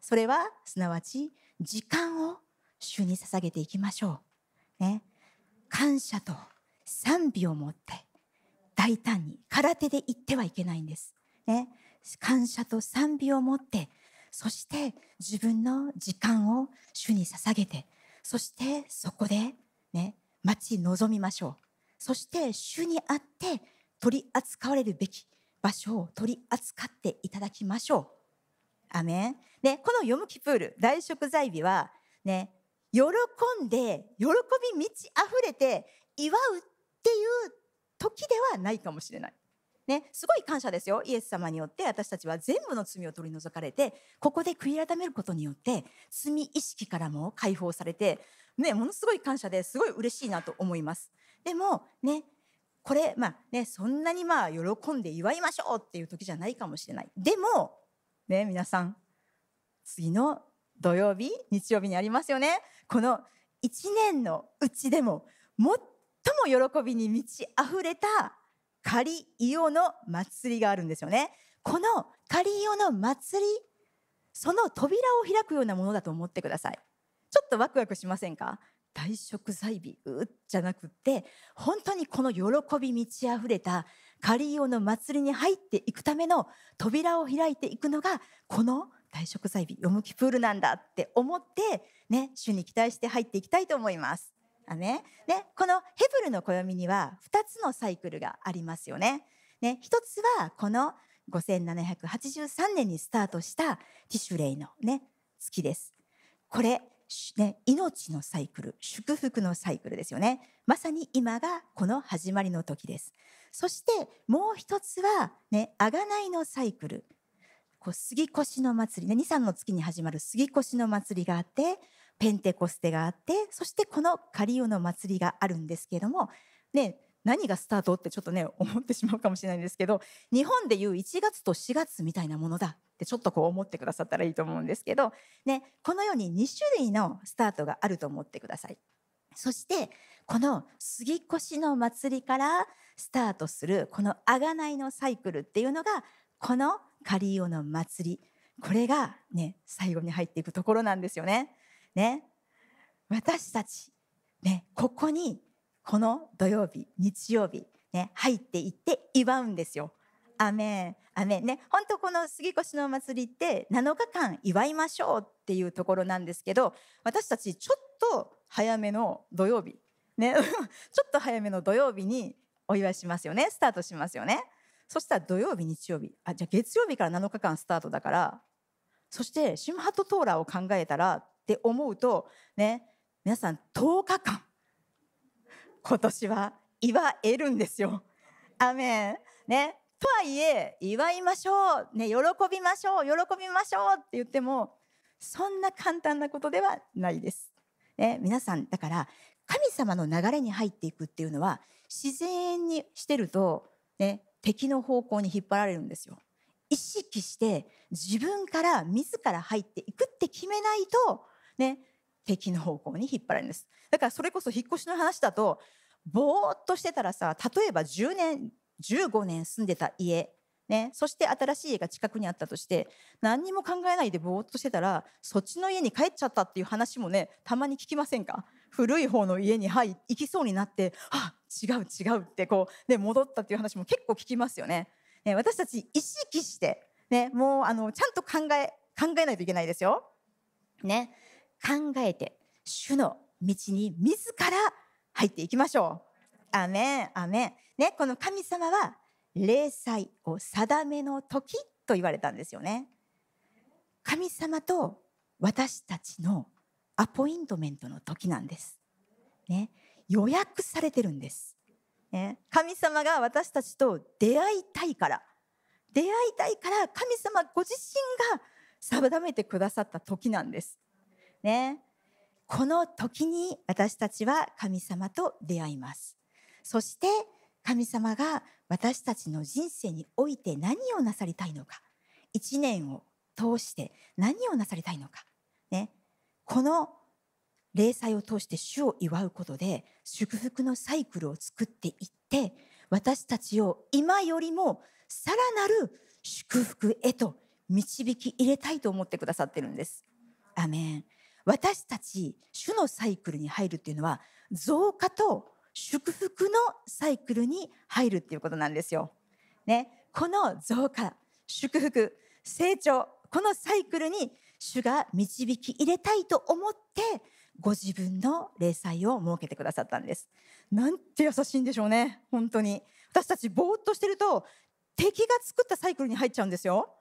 S3: それはすなわち時間を主に捧げていきましょう。ね、感謝と賛美を持って大胆に空手で言ってはいけないんです。ね、感謝と賛美を持って、そして自分の時間を主に捧げて、そしてそこでね、待ち望みましょう。そして主にあって取り扱われるべき場所を取り扱っていただきましょう。アメン。で、このヨムキプール、大食材日はね、喜んで、喜び満ち溢れて祝うっていう時ではないかもしれない。ね、すごい感謝ですよ。イエス様によって私たちは全部の罪を取り除かれて、ここで悔い改めることによって、罪意識からも解放されて、ね、ものすごい感謝ですごい嬉しいなと思います。でも、ね、これ、まあね、そんなにまあ喜んで祝いましょうっていう時じゃないかもしれない。でも、ね、皆さん、次の土曜日、日曜日にありますよね。この一年のうちでも、最も喜びに満ち溢れたカリイオの祭りがあるんですよね。このカリイオの祭り、その扉を開くようなものだと思ってください。ちょっとワクワクしませんか？大食材日うじゃなくって本当にこの喜び満ち溢れたカリイオの祭りに入っていくための扉を開いていくのがこの大食材日ヨムキプールなんだって思ってね主に期待して入っていきたいと思います。あね、ね、このヘブルの暦には2つのサイクルがありますよね。ね、1つはこの5783年にスタートしたティシュレイのね、月です。これ、ね、命のサイクル、祝福のサイクルですよね。まさに今がこの始まりの時です。そしてもう一つは、ね、あがないのサイクル。こう杉越の祭りね、2、3の月に始まる杉越の祭りがあって、ペンテコステがあって、そしてこのカリオの祭りがあるんですけれども、ね、何がスタートってちょっとね、思ってしまうかもしれないんですけど、日本でいう1月と4月みたいなものだってちょっとこう思ってくださったらいいと思うんですけど、ね、このように2種類のスタートがあると思ってください。そして、この杉越の祭りからスタートするこの贖いのサイクルっていうのがこのカリオの祭りこれがね最後に入っていくところなんですよね。ね。私たち、ね、ここにこの土曜日日曜日、ね、入っていって祝うんですよ。アメンアメン。ね本当この杉越の祭りって7日間祝いましょうっていうところなんですけど私たちちょっと早めの土曜日ね ちょっと早めの土曜日にお祝いしますよね。スタートしますよね。そしたら土曜日日曜日あじゃあ月曜日から7日間スタートだからそしてシムハットトーラーを考えたらって思うとね皆さん10日間今年は祝えるんですよ。アメンねとはいえ祝いましょう、ね、喜びましょう喜びましょうって言ってもそんな簡単なことではないです。ね、皆さんだから神様の流れに入っていくっていうのは自然にしてると、ね、敵の方向に引っ張られるんですよ。意識して自分から自ら入っていくって決めないと、ね、敵の方向に引っ張られるんです。だからそれこそ引っ越しの話だとぼーっとしてたらさ例えば10年15年住んでた家ね、そして新しい家が近くにあったとして何にも考えないでぼーっとしてたらそっちの家に帰っちゃったっていう話もねたまに聞きませんか？古い方の家に、はい、行きそうになってあ違う違うってこう、ね、戻ったっていう話も結構聞きますよね。ね私たち意識して、ね、もうあのちゃんと考え考えないといけないですよ。ね、考えて主の道に自ら入っていきましょう。アメンアメン。ね、この神様は霊祭を定めの時と言われたんですよね。神様と私たちのアポイントメントの時なんです。ね、予約されてるんです。ね、神様が私たちと出会いたいから、出会いたいから神様ご自身が定めてくださった時なんです。ね、この時に私たちは神様と出会います。そして神様が私たちの人生において何をなさりたいのか。一年を通して何をなさりたいのか、ね、この礼祭を通して主を祝うことで祝福のサイクルを作っていって私たちを今よりもさらなる祝福へと導き入れたいと思ってくださってるんです。アメン。私たち主のサイクルに入るっていうのは増加と祝福のサイクルに入るっていうことなんですよ。ね、この増加、祝福、成長、このサイクルに主が導き入れたいと思ってご自分の礼祭を設けてくださったんです。なんて優しいんでしょうね、本当に。私たちぼーっとしてると敵が作ったサイクルに入っちゃうんですよ。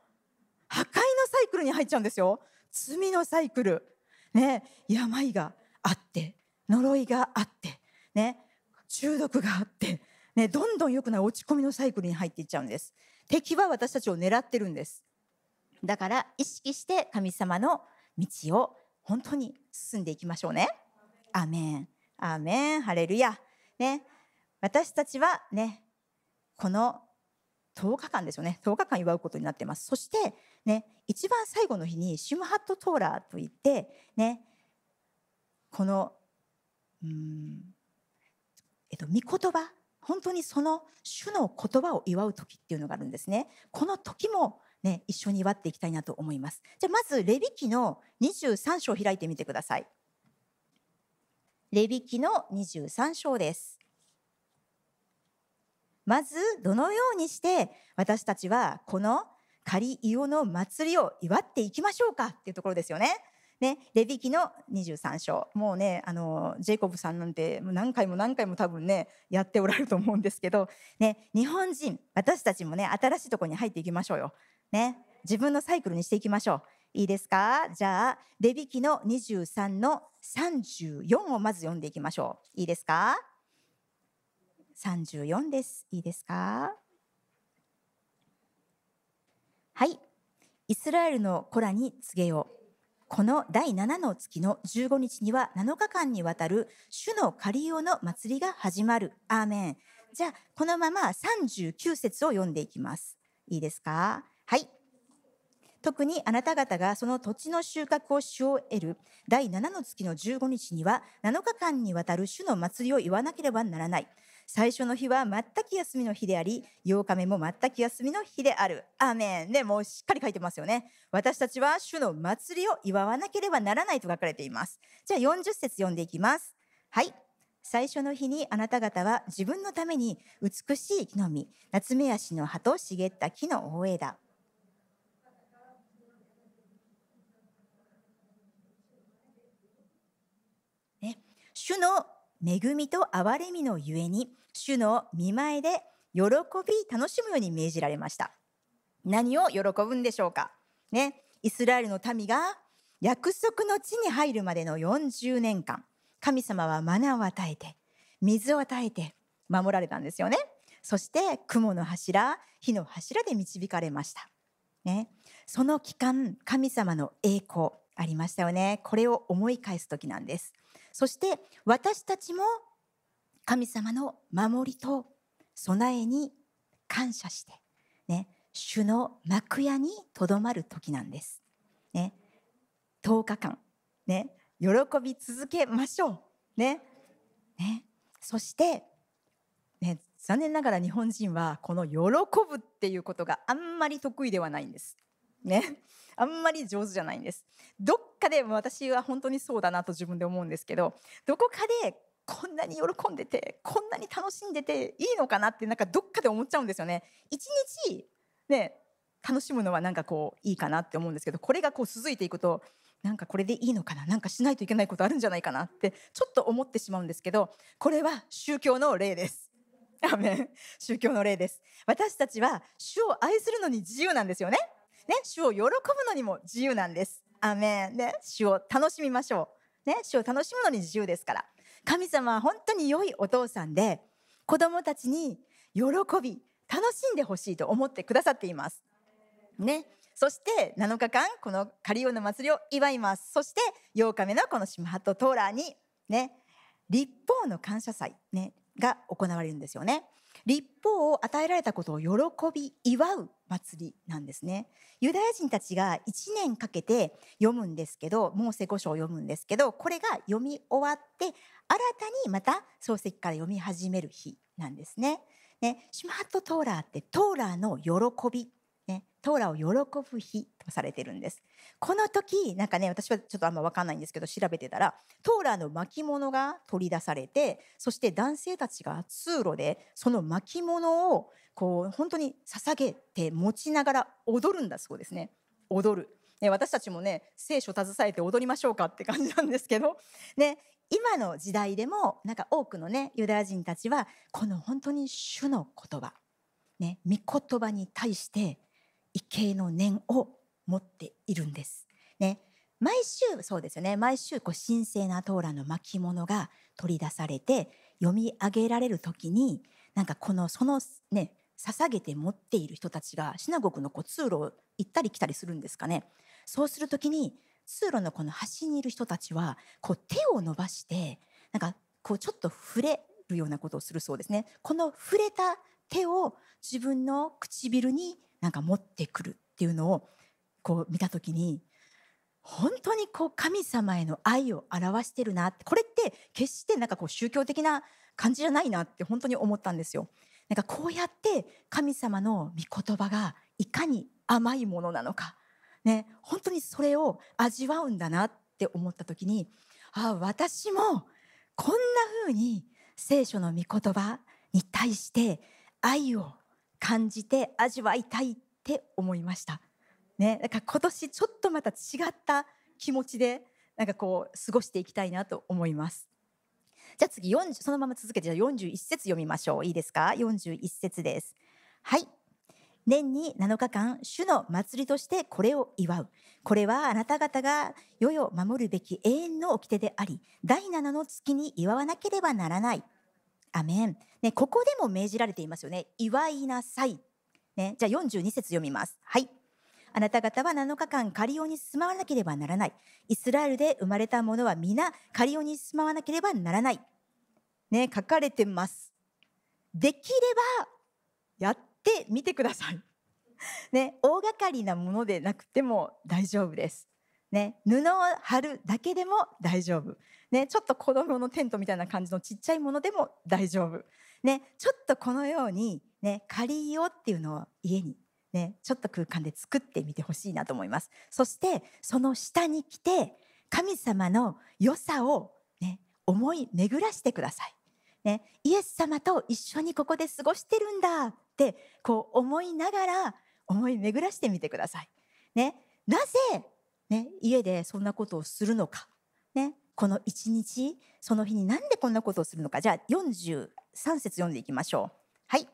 S3: 破壊のサイクルに入っちゃうんですよ。罪のサイクル。ね、病があって、呪いがあって、ね、中毒があって、ね、どんどん良くない落ち込みのサイクルに入っていっちゃうんです。敵は私たちを狙ってるんです。だから意識して神様の道を本当に進んでいきましょうね。アメン。アメン。ハレルヤ。ね。私たちはね、この10日間ですよね。10日間祝うことになってます。そして、ね、一番最後の日にシムハットトーラーといって、ね、この、うんえっと、御言葉本当にその主の言葉を祝う時っていうのがあるんですね。この時もね、一緒に祝っていきたいなと思います。じゃあまず、レビ記の23章を開いてみてください。レビ記の23章です。まず、どのようにして私たちはこのカリイオの祭りを祝っていきましょうかっていうところですよね。ね、レビ記の23章もうねあのジェイコブさんなんて何回も何回も多分ねやっておられると思うんですけど、ね、日本人私たちもね新しいところに入っていきましょうよ。ね、自分のサイクルにしていきましょう。いいですか？じゃあレビ記の23の34をまず読んでいきましょう。いいですか？34です。いいですか？はい。イスラエルの子らに告げよう。この第7の月の15日には7日間にわたる主の狩り用の祭りが始まる。アーメン。じゃあ、このまま39節を読んでいきます。いいですか？はい。特にあなた方がその土地の収穫をし終える第7の月の15日には7日間にわたる主の祭りを言わなければならない。最初の日は全く休みの日であり、8日目も全く休みの日である。アーメン。ね、もうしっかり書いてますよね。私たちは主の祭りを祝わなければならないと書かれています。じゃあ40節読んでいきます。はい。最初の日にあなた方は自分のために美しい木の実、夏目足の葉と茂った木の大枝。ね、主の恵みと憐れみのゆえに、主の見前で喜び楽しむように命じられました。何を喜ぶんでしょうか？ね、イスラエルの民が約束の地に入るまでの40年間、神様はマナを与えて、水を与えて守られたんですよね。そして雲の柱、火の柱で導かれました。ね、その期間、神様の栄光ありましたよね。これを思い返す時なんです。そして私たちも神様の守りと備えに感謝して、ね、主の幕屋にとどまる時なんです。ね、10日間、ね、喜び続けましょう。ね。ね。そして、ね、残念ながら日本人はこの喜ぶっていうことがあんまり得意ではないんです。ね。あんまり上手じゃないんです。どっかで私は本当にそうだなと自分で思うんですけど、どこかでこんなに喜んでて、こんなに楽しんでていいのかなってなんかどっかで思っちゃうんですよね。一日ね、楽しむのはなんかこういいかなって思うんですけど、これがこう続いていくと、なんかこれでいいのかななんかしないといけないことあるんじゃないかなってちょっと思ってしまうんですけど、これは宗教の例です。ア宗教の例です。私たちは主を愛するのに自由なんですよね。ね、主を喜ぶのにも自由なんです。アメン。ね、主を楽しみましょう。ね、主を楽しむのに自由ですから。神様は本当に良いお父さんで、子供たちに喜び、楽しんでほしいと思ってくださっています。ね。そして7日間、このカリオの祭りを祝います。そして8日目のこのシムハットトーラーに、ね、立法の感謝祭、ね、が行われるんですよね。立法を与えられたことを喜び祝う祭りなんですね。ユダヤ人たちが1年かけて読むんですけど、モーセ5章を読むんですけど、これが読み終わって、新たにまた漱石から読み始める日なんですね。ね、シュマットトーラーってトーラーの喜び、トーラを喜ぶ日とされてるんです。この時、なんかね、私はちょっとあんまわかんないんですけど、調べてたら、トーラーの巻物が取り出されて、そして男性たちが通路でその巻物をこう本当に捧げて持ちながら踊るんだそうですね。踊る。ね、私たちもね、聖書携えて踊りましょうかって感じなんですけど、ね、今の時代でも、なんか多くのね、ユダヤ人たちは、この本当に主の言葉、ね、御言葉に対して、畏敬の念を持っているんです。ね、毎週そうですよね毎週こう神聖なトーラの巻物が取り出されて読み上げられる時になんかこのそのね捧げて持っている人たちがシナゴグのこう通路を行ったり来たりするんですかねそうする時に通路のこの端にいる人たちはこう手を伸ばしてなんかこうちょっと触れるようなことをするそうですねこの触れた手を自分の唇になんか持ってくるっていうのをこう見た時に本当にこう神様への愛を表してるなってこれって決してなんかこう宗教的な感じじゃないなって本当に思ったんですよ。なんかこうやって神様の御言葉がいかに甘いものなのか、ね、本当にそれを味わうんだなって思った時にああ私もこんな風に聖書の御言葉に対して愛を感じて味わいたいって思いました。ね、だから今年ちょっとまた違った気持ちでなんかこう過ごしていきたいなと思います。じゃあ次40そのまま続けてじゃあ41節読みましょう。いいですか ?41 節です。はい。年に7日間、主の祭りとしてこれを祝う。これはあなた方が世々守るべき永遠の掟であり、第7の月に祝わなければならない。アメン。ね、ここでも命じられていますよね。祝いなさい。ね、じゃあ42節読みます。はい。あなた方は7日間カリオに住まわなければならない。イスラエルで生まれた者は皆カリオに住まわなければならない。ね、書かれてます。できればやってみてください。ね、大掛かりなものでなくても大丈夫です。ね、布を貼るだけでも大丈夫。ね、ちょっと子供のテントみたいな感じのちっちゃいものでも大丈夫。ね、ちょっとこのように、ね、仮よっていうのを家に、ね、ちょっと空間で作ってみてほしいなと思います。そしてその下に来て神様の良さを、ね、思い巡らしてください。ね、イエス様と一緒にここで過ごしてるんだってこう思いながら思い巡らしてみてください。ね、なぜ、ね、家でそんなことをするのか、ね、この一日その日になんでこんなことをするのかじゃあ43節読んでいきましょう。はい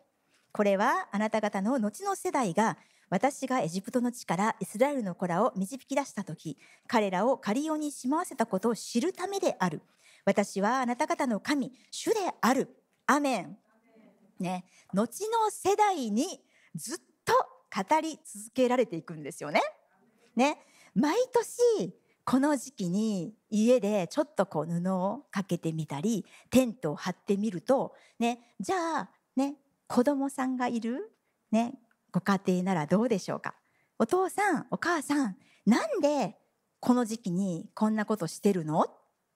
S3: これはあなた方の後の世代が私がエジプトの地からイスラエルの子らを導き出した時彼らをカリオにしまわせたことを知るためである。私はあなた方の神、主である。アメン。ね、後の世代にずっと語り続けられていくんですよね。ね、毎年この時期に家でちょっとこう布をかけてみたりテントを張ってみると、ね、じゃあ、ね、子供さんがいる、ね、ご家庭ならどうでしょうか？お父さん、お母さん、なんでこの時期にこんなことしてるの？っ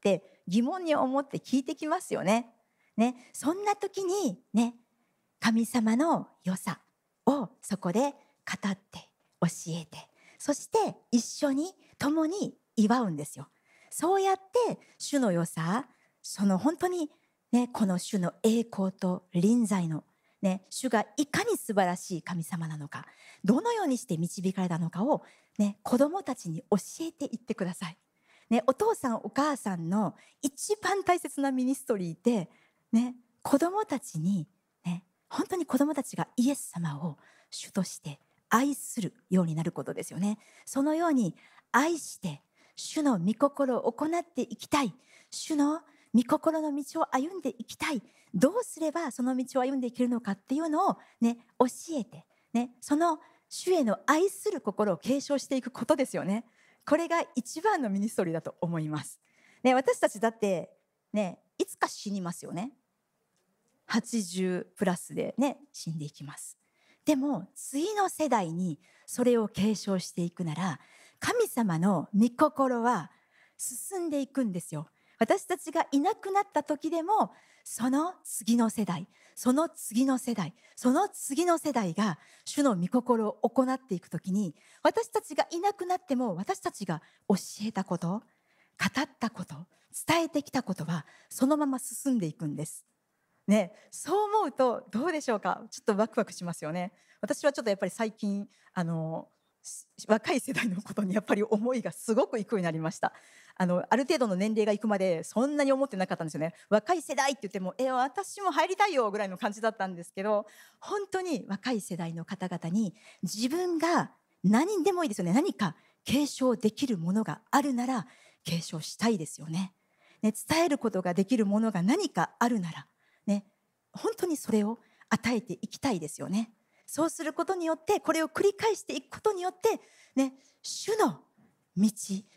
S3: て疑問に思って聞いてきますよね。ね、そんな時にね、神様の良さをそこで語って教えて、そして一緒に共に祝うんですよ。そうやって主の良さ、その本当にね、この主の栄光と臨在のね、主がいかに素晴らしい神様なのか、どのようにして導かれたのかをね、子供たちに教えていってください。ね、お父さんお母さんの一番大切なミニストリーで、ね、子供たちに、ね、本当に子供たちがイエス様を主として愛するようになることですよね。そのように愛して主の御心を行っていきたい。主の御心の道を歩んでいきたい。どうすればその道を歩んでいけるのかっていうのをね、教えて、ね、その主への愛する心を継承していくことですよね。これが一番のミニストリーだと思います。ね、私たちだってね、いつか死にますよね。80プラスでね、死んでいきます。でも次の世代にそれを継承していくなら、神様の御心は進んでいくんですよ。私たちがいなくなった時でも、その次の世代、その次の世代、その次の世代が主の御心を行っていく時に、私たちがいなくなっても私たちが教えたこと、語ったこと、伝えてきたことはそのまま進んでいくんです。ね、そう思うとどうでしょうか？ちょっとワクワクしますよね。私はちょっとやっぱり最近、あの、若い世代のことにやっぱり思いがすごくいくようになりました。あのある程度の年齢がいくまでそんなに思ってなかったんですよね。若い世代って言ってもえ私も入りたいよぐらいの感じだったんですけど本当に若い世代の方々に自分が何でもいいですよね。何か継承できるものがあるなら継承したいですよね。ね伝えることができるものが何かあるならね本当にそれを与えていきたいですよね。そうすることによって、これを繰り返していくことによって、ね、主の道、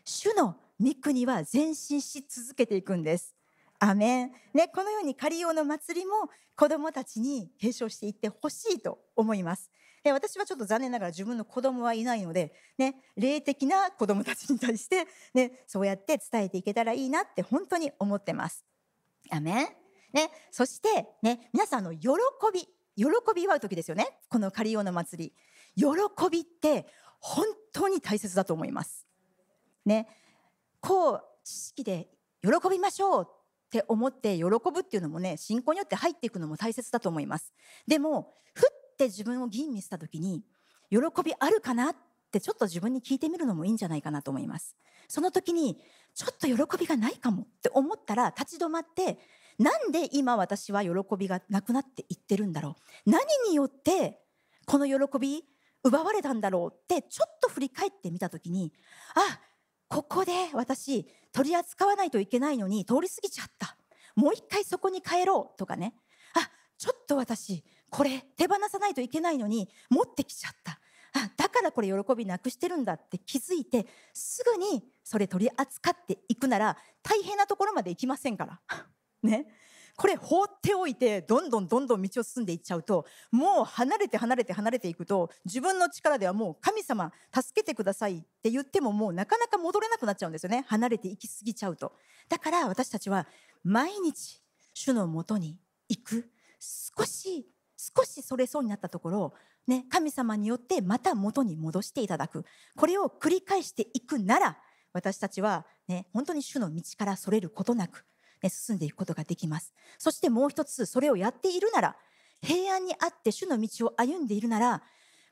S3: 主の御国は前進し続けていくんです。アメン。ね、このように仮用の祭りも子供たちに継承していってほしいと思います。で私はちょっと残念ながら自分の子供はいないので、ね、霊的な子供たちに対して、ね、そうやって伝えていけたらいいなって本当に思ってます。アメン。ね、そして、ね、皆さんの喜び、喜び祝う時ですよね。このカリオの祭り。喜びって本当に大切だと思います。ね。こう、知識で喜びましょうって思って喜ぶっていうのもね、信仰によって入っていくのも大切だと思います。でも、ふって自分を吟味した時に、喜びあるかなってちょっと自分に聞いてみるのもいいんじゃないかなと思います。その時に、ちょっと喜びがないかもって思ったら立ち止まって、なんで今私は喜びがなくなっていってるんだろう？何によってこの喜び奪われたんだろうってちょっと振り返ってみた時にあここで私取り扱わないといけないのに通り過ぎちゃった。もう一回そこに帰ろうとかね。あちょっと私これ手放さないといけないのに持ってきちゃった。あだからこれ喜びなくしてるんだって気づいてすぐにそれ取り扱っていくなら大変なところまで行きませんから。ね。これ放っておいてどんどんどんどん道を進んでいっちゃうともう離れて離れて離れていくと自分の力ではもう神様助けてくださいって言ってももうなかなか戻れなくなっちゃうんですよね。離れていき過ぎちゃうと。だから私たちは毎日主のもとに行く。少し少しそれそうになったところを、ね、神様によってまた元に戻していただく。これを繰り返していくなら私たちは、ね、本当に主の道からそれることなく、進んでいくことができます。そしてもう一つそれをやっているなら平安にあって主の道を歩んでいるなら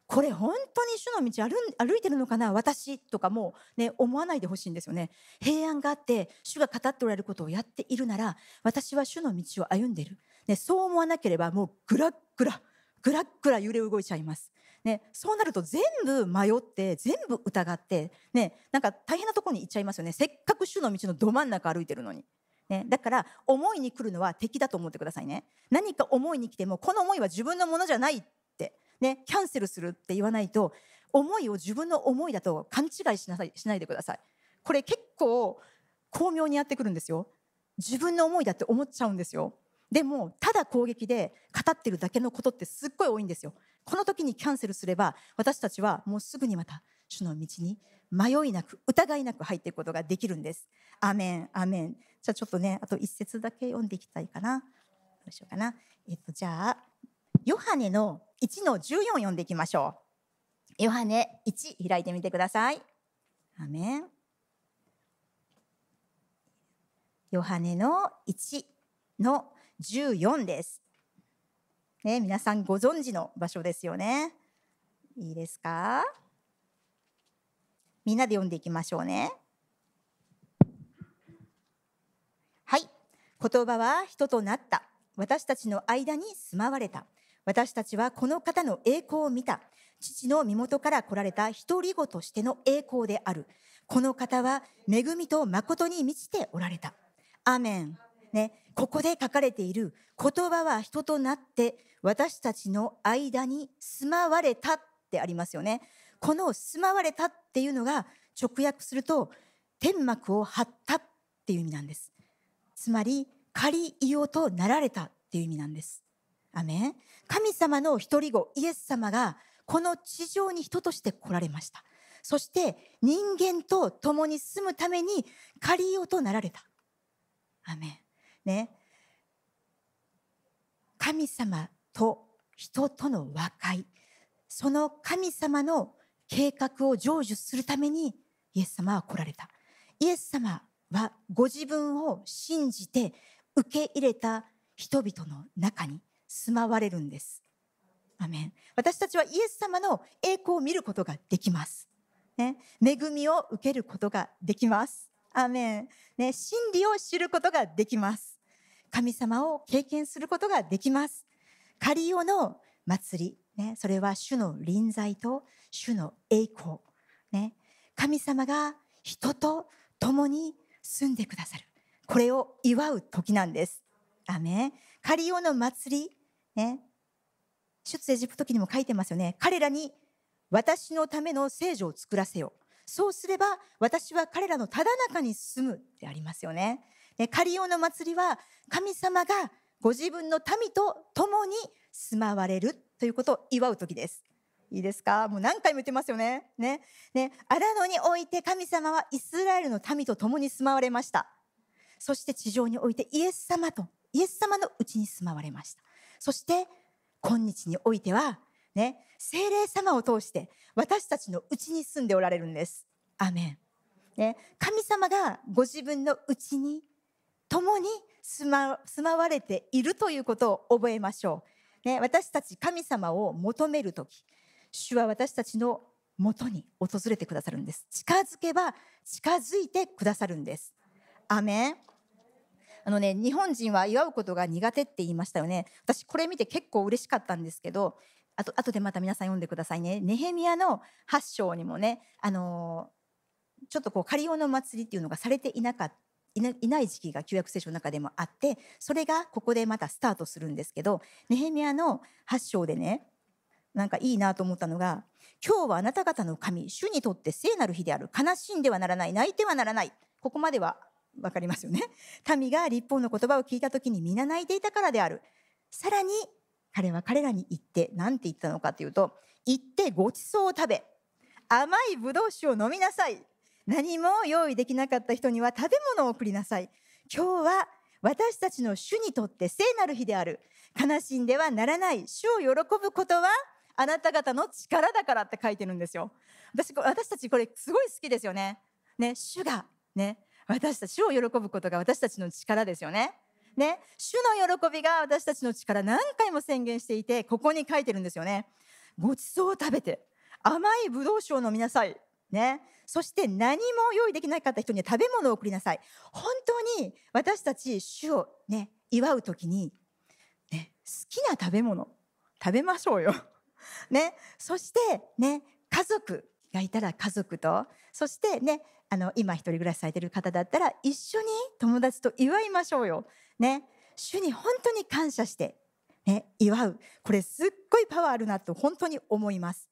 S3: これ本当に主の道歩歩いてるのかな私とかもうね思わないでほしいんですよね。平安があって主が語っておられることをやっているなら私は主の道を歩んでいる、ね、そう思わなければもうグラッグラグラッグラ揺れ動いちゃいます。ね、そうなると全部迷って全部疑って、ね、なんか大変なところに行っちゃいますよね。せっかく主の道のど真ん中歩いてるのに、ね、だから思いに来るのは敵だと思ってくださいね。何か思いに来てもこの思いは自分のものじゃないってね、キャンセルするって言わないと思いを自分の思いだと勘違いしなさいしないでください。これ結構巧妙にやってくるんですよ。自分の思いだって思っちゃうんですよ。でもただ攻撃で語ってるだけのことってすっごい多いんですよ。この時にキャンセルすれば私たちはもうすぐにまた主の道に迷いなく疑いなく入っていくことができるんですアメンアメンじゃあちょっとねあと一節だけ読んでいきたいかなどうしようかなえっとじゃあヨハネの1の14読んでいきましょう。ヨハネ1開いてみてください。アメン。ヨハネの1の14です。ね、皆さんご存知の場所ですよね。いいですか？みんなで読んでいきましょうね。はい。言葉は人となった。私たちの間に住まわれた。私たちはこの方の栄光を見た。父の身元から来られた一人子としての栄光である。この方は恵みと誠に満ちておられた。アメン。ね、ここで書かれている言葉は人となって私たちの間に住まわれたってありますよね。この住まわれたっていうのが直訳すると天幕を張ったっていう意味なんです。つまり仮りよとなられたっていう意味なんです。アメ神様の一人子イエス様がこの地上に人として来られました。そして人間と共に住むために借りようとなられた。アメね。神様と人との和解。その神様の計画を成就するためにイエス様は来られたイエス様はご自分を信じて受け入れた人々の中に住まわれるんです。アメン私たちはイエス様の栄光を見ることができます。ね、恵みを受けることができます。アメン、ね、真理を知ることができます。神様を経験することができます。カリオの祭り、ね、それは主の臨在と主の栄光、ね、神様が人と共に住んでくださる。これを祝う時なんです。アメ。カリオの祭り、ね、出エジプト記にも書いてますよね。彼らに私のための聖女を作らせよう。そうすれば私は彼らのただ中に住むってありますよね。ねカリオの祭りは神様がご自分の民と共に住まわれるということを祝う時です。いいですか？もう何回も言ってますよね。ね。ね。荒野において神様はイスラエルの民と共に住まわれました。そして地上においてイエス様と、イエス様のうちに住まわれました。そして今日においてはね精霊様を通して私たちのうちに住んでおられるんですアメン、ね、神様がご自分のうちに共に住ま住まわれているということを覚えましょう、ね、私たち神様を求める時主は私たちのもとに訪れてくださるんです近づけば近づいてくださるんですアメンあのね、日本人は祝うことが苦手って言いましたよね。私これ見て結構嬉しかったんですけど、あと後でまた皆さん読んでくださいね。ネヘミヤの8章にもね、あのー、ちょっとこう仮用の祭りっていうのがされていなかった。いない時期が旧約聖書の中でもあってそれがここでまたスタートするんですけどネヘミヤの8章でねなんかいいなと思ったのが「今日はあなた方の神主にとって聖なる日である悲しんではならない泣いてはならない」ここまではわかりますよね。民が立法の言葉を聞いた時に皆泣いていたからである。さらに彼は彼らに言って何て言ったのかというと行ってごちそうを食べ甘いぶどう酒を飲みなさい何も用意できなかった人には食べ物を送りなさい今日は私たちの主にとって聖なる日である悲しんではならない。主を喜ぶことはあなた方の力だからって書いてるんですよ。私、私たちこれすごい好きですよね。ね、主が、ね、私たち、主を喜ぶことが私たちの力ですよね。ね、主の喜びが私たちの力何回も宣言していて、ここに書いてるんですよね。ごちそうを食べて、甘いブドウ酒を飲みなさい。ね。そして何も用意できなかった人には食べ物を送りなさい。本当に私たち主をね、祝うときに、ね、好きな食べ物、食べましょうよ。ね。そしてね、家族がいたら家族と、そしてね、あの、今一人暮らしされてる方だったら一緒に友達と祝いましょうよ。ね。主に本当に感謝して、ね、祝う。これすっごいパワーあるなと本当に思います。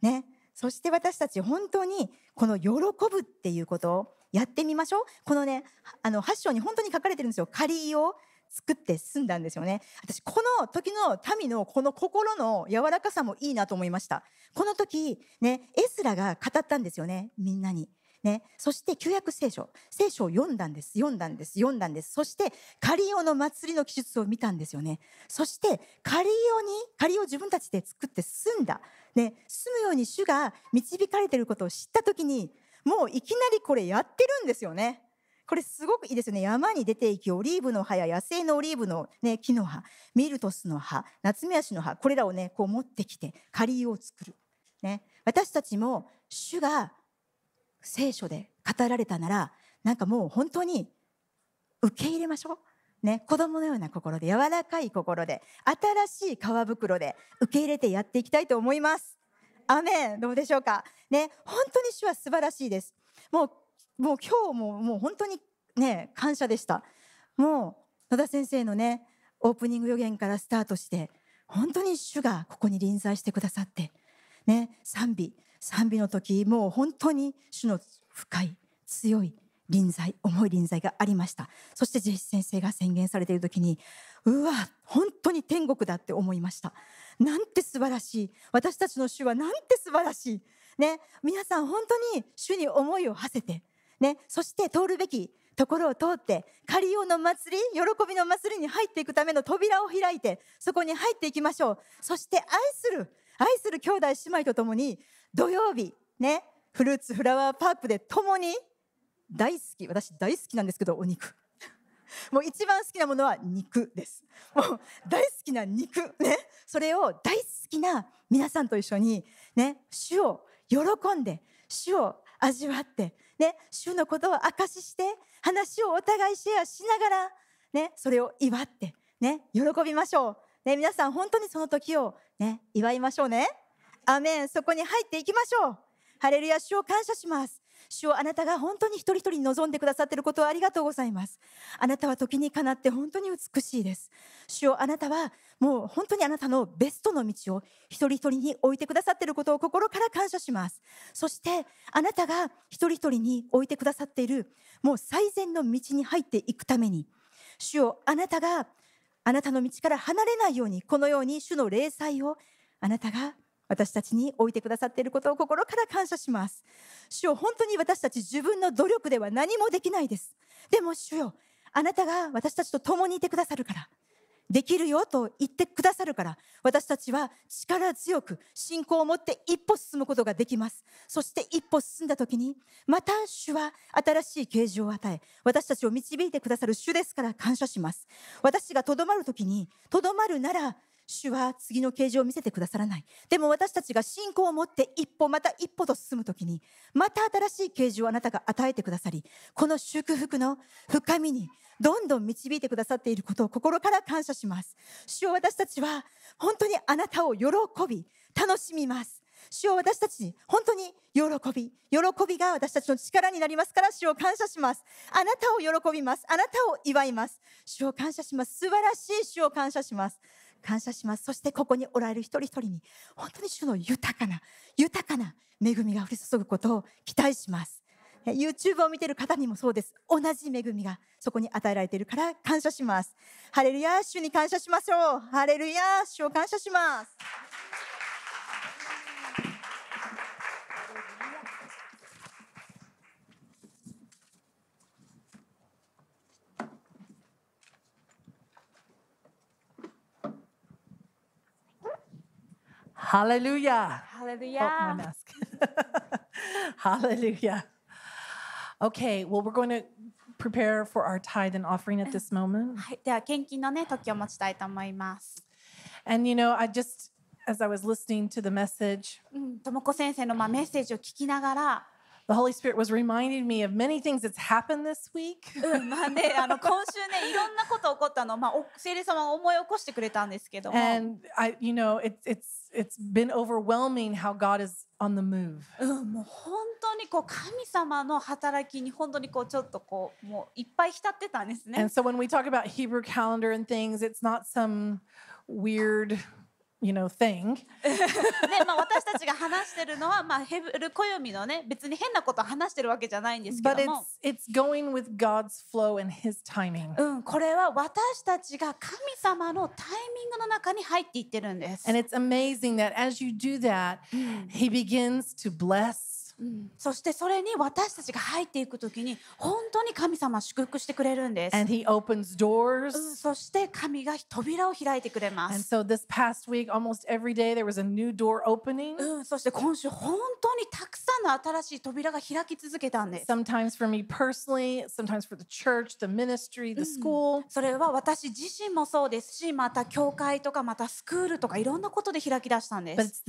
S3: ね。そして私たち本当にこの喜ぶっていうことをやってみましょう。このね、あの、8章に本当に書かれてるんですよ。仮を作って済んだんですよね。私、この時の民のこの心の柔らかさもいいなと思いました。この時、ね、エスラが語ったんですよね。みんなに。ね、そして旧約聖書、聖書を読んだんです、読んだんです、読んだんです。そして、カリオの祭りの記述を見たんですよね。そして、カリオに、カリオを自分たちで作って住んだ。ね、住むように主が導かれていることを知ったときに、もういきなりこれやってるんですよね。これすごくいいですよね。山に出ていき、オリーブの葉や野生のオリーブの、ね、木の葉、ミルトスの葉、夏目足の葉、これらをね、こう持ってきて、カリオを作る。ね、私たちも主が聖書で語られたなら、なんかもう本当に受け入れましょう。ね、子供のような心で、柔らかい心で、新しい皮袋で受け入れてやっていきたいと思います。アメンどうでしょうか？ね、本当に主は素晴らしいです。もう、もう今日ももう本当にね、感謝でした。もう、野田先生のね、オープニング予言からスタートして、本当に主がここに臨在してくださって、ね、賛美、賛美の時、もう本当に主の深い、強い臨在、重い臨在がありました。そしてジェイス先生が宣言されている時に、うわ、本当に天国だって思いました。なんて素晴らしい。私たちの主はなんて素晴らしい。ね、皆さん本当に主に思いを馳せて、ね、そして通るべきところを通って、カリオの祭り、喜びの祭りに入っていくための扉を開いて、そこに入っていきましょう。そして愛する、愛する兄弟姉妹と共に、土曜日、ね、フルーツフラワーパークで共に、大好き、私大好きなんですけど、お肉。もう一番好きなものは肉です。もう大好きな肉。ね。それを大好きな皆さんと一緒に、ね、主を喜んで、主を味わって、ね、主のことを証しして、話をお互いシェアしながら、ね、それを祝って、ね、喜びましょう。ね、皆さん本当にその時をね、祝いましょうね。アメン。そこに入っていきましょう。ハレルヤ、主を感謝します。主をあなたが本当に一人一人望んでくださっていることをありがとうございます。あなたは時にかなって本当に美しいです。主をあなたはもう本当にあなたのベストの道を一人一人に置いてくださっていることを心から感謝します。そしてあなたが一人一人に置いてくださっているもう最善の道に入っていくために、主をあなたがあなたの道から離れないように、このように主の霊祭をあなたが私たちに置いてくださっていることを心から感謝します。主よ、本当に私たち自分の努力では何もできないです。でも主よ、あなたが私たちと共にいてくださるから、できるよと言ってくださるから、私たちは力強く信仰を持って一歩進むことができます。そして一歩進んだ時に、また主は新しい啓示を与え、私たちを導いてくださる主ですから感謝します。私がとどまる時に、とどまるなら、主は次の啓示を見せてくださらない。でも私たちが信仰を持って一歩また一歩と進むときに、また新しい啓示をあなたが与えてくださり、この祝福の深みにどんどん導いてくださっていることを心から感謝します。主を私たちは本当にあなたを喜び、楽しみます。主を私たちに、本当に喜び、喜びが私たちの力になりますから、主を感謝します。あなたを喜びます。あなたを祝います。主を感謝します。素晴らしい主を感謝します。感謝します。そしてここにおられる一人一人に、本当に主の豊かな、豊かな恵みが降り注ぐことを期待します。YouTube を見てる方にもそうです。同じ恵みがそこに与えられているから感謝します。ハレルヤ、主に感謝しましょう。ハレルヤ、主を感謝します。
S1: Hallelujah.
S2: ハレル
S1: Oh, my
S2: ヤ
S1: mask. Hallelujah. Okay, well, we're going to prepare for our tithe and offering at this moment.
S2: はい、では献金のね時を持ちたいと思います。
S1: And you know, I just, as I was listening to the message,
S2: うん、ともこ先生のまあメッセージを聞きながら、
S1: the Holy Spirit was reminding me of many things that's happened this week.
S2: うん、まあねあの今週ねいろんなこと起こったのをまあお聖霊様が思い起こしてくれたんですけども、
S1: And I, you know, it's it's it's been overwhelming how God is on the move.
S2: うん、もう本当にこう神様の働きに本当にこうちょっとこうもういっぱい浸ってたんですね
S1: And。so when we talk about Hebrew calendar and things, it's not some weird, you know, thing.
S2: で、まあ私たちが話してるのはまあヘブル暦のね別に変なことを話してるわけじゃないんですけ
S1: But
S2: ども。
S1: it's it's going with God's flow and His timing.
S2: うん、これは私たちが神様のタイミングの中に入っていってるんです。
S1: And it's amazing that as you do that, He begins to bless.
S2: そしてそれに私たちが入っていくときに本当に神様祝福してくれるんです。
S1: And he opens doors.、
S2: うん、そして神が扉を開いてくれます。そして今週本当にたくさんの新しい扉が開き続けたんです。それは私自身もそうですしまた教会とかまたスクールとかいろんなことで開き出したんです、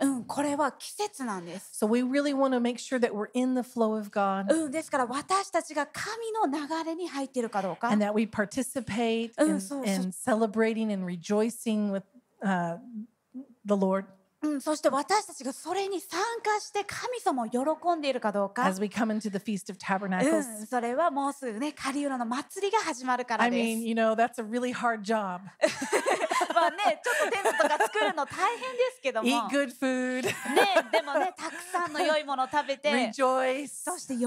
S2: うん、これは季節なんです、
S1: really want to make sure that we're in the flow of God
S2: うん、ですから私たちが神の流れに入っているかどうか。
S1: and that we participate
S2: Uh,
S1: in,
S2: so- so-
S1: in celebrating and rejoicing with uh, the Lord
S2: うん、そして私たちがそれに参加して神様を喜んでいるかどうか。
S1: as we come into the Feast of
S2: う
S1: Tabernacles.
S2: ん、それはもうすぐね、カリウラの祭りが始まるから
S1: I
S2: で
S1: mean,
S2: す。
S1: you know, that's a really hard job.
S2: まあね、ちょっとテントとか作るの大変ですけども。
S1: Eat good food,
S2: ね、でもね、たくさんの良いものを食べて、
S1: rejoice,
S2: そして喜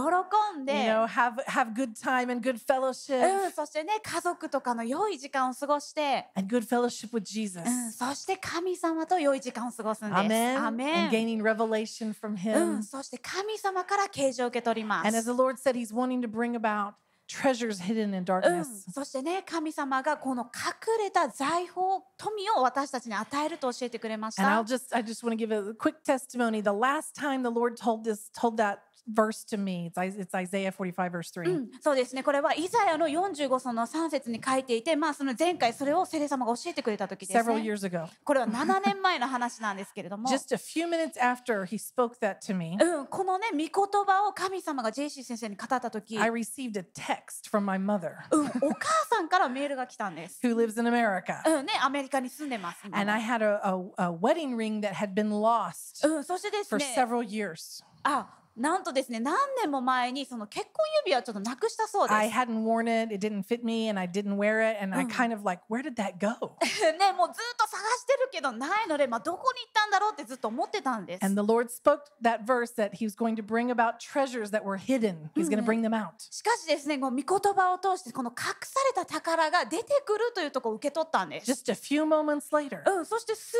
S2: んで、
S1: you know, have have good time and good fellowship
S2: うん、そしてね、家族とかの良い時間を過ごして、
S1: and good fellowship with Jesus.
S2: うん、そして神様と良い時間を過ごすんです。
S1: Amen.
S2: ア
S1: And gaining revelation from
S2: う
S1: Him.
S2: ん、そして神様から啓示を受け取りま
S1: And as
S2: す
S1: the。Lord said, He's wanting to bring about treasures hidden in
S2: うん、
S1: darkness.
S2: そしてね神様がこの隠れた財宝富を私たちに与えると教えてくれまし
S1: And
S2: た
S1: I'll。just I just want to give a quick testimony. The last time the Lord told this told that verse to me, it's, Is- it's Isaiah 45 verse 3.
S2: うん、そうですねこれはイザヤの45章の3節に書いていて、まあ、その前回それをセレ様が教えてくれた時です
S1: Several
S2: ね。
S1: years ago.
S2: これは7年前の話なんですけれども、
S1: Just a few minutes after he spoke that to me,
S2: うん、このね御言葉を神様がジェイシー先生に語った時、
S1: I received a text from my mother
S2: うん、お母さんからメールが来たんです。
S1: who lives in America.
S2: うんね、アメリカに住んでます。今
S1: And I had a, a, a wedding ring that had been lost
S2: うん、そしてです
S1: for
S2: ね、
S1: several years.
S2: あなんとですね何年も前にその結婚指輪をちょっとなくしたそうです。
S1: I hadn't worn it, it didn't fit me, and I didn't wear it. And I kind of like, where did that go?
S2: ね、もうずっと探してるけどないので、まあ、どこに行ったんだろうってずっと思ってたんです。
S1: And the Lord spoke that verse that He was going to bring about treasures that were hidden. He's going to bring them out.
S2: しかしですね、この御言葉を通してこの隠された宝が出てくるというところを受け取ったんです。
S1: Just a few moments later,
S2: うん、そして数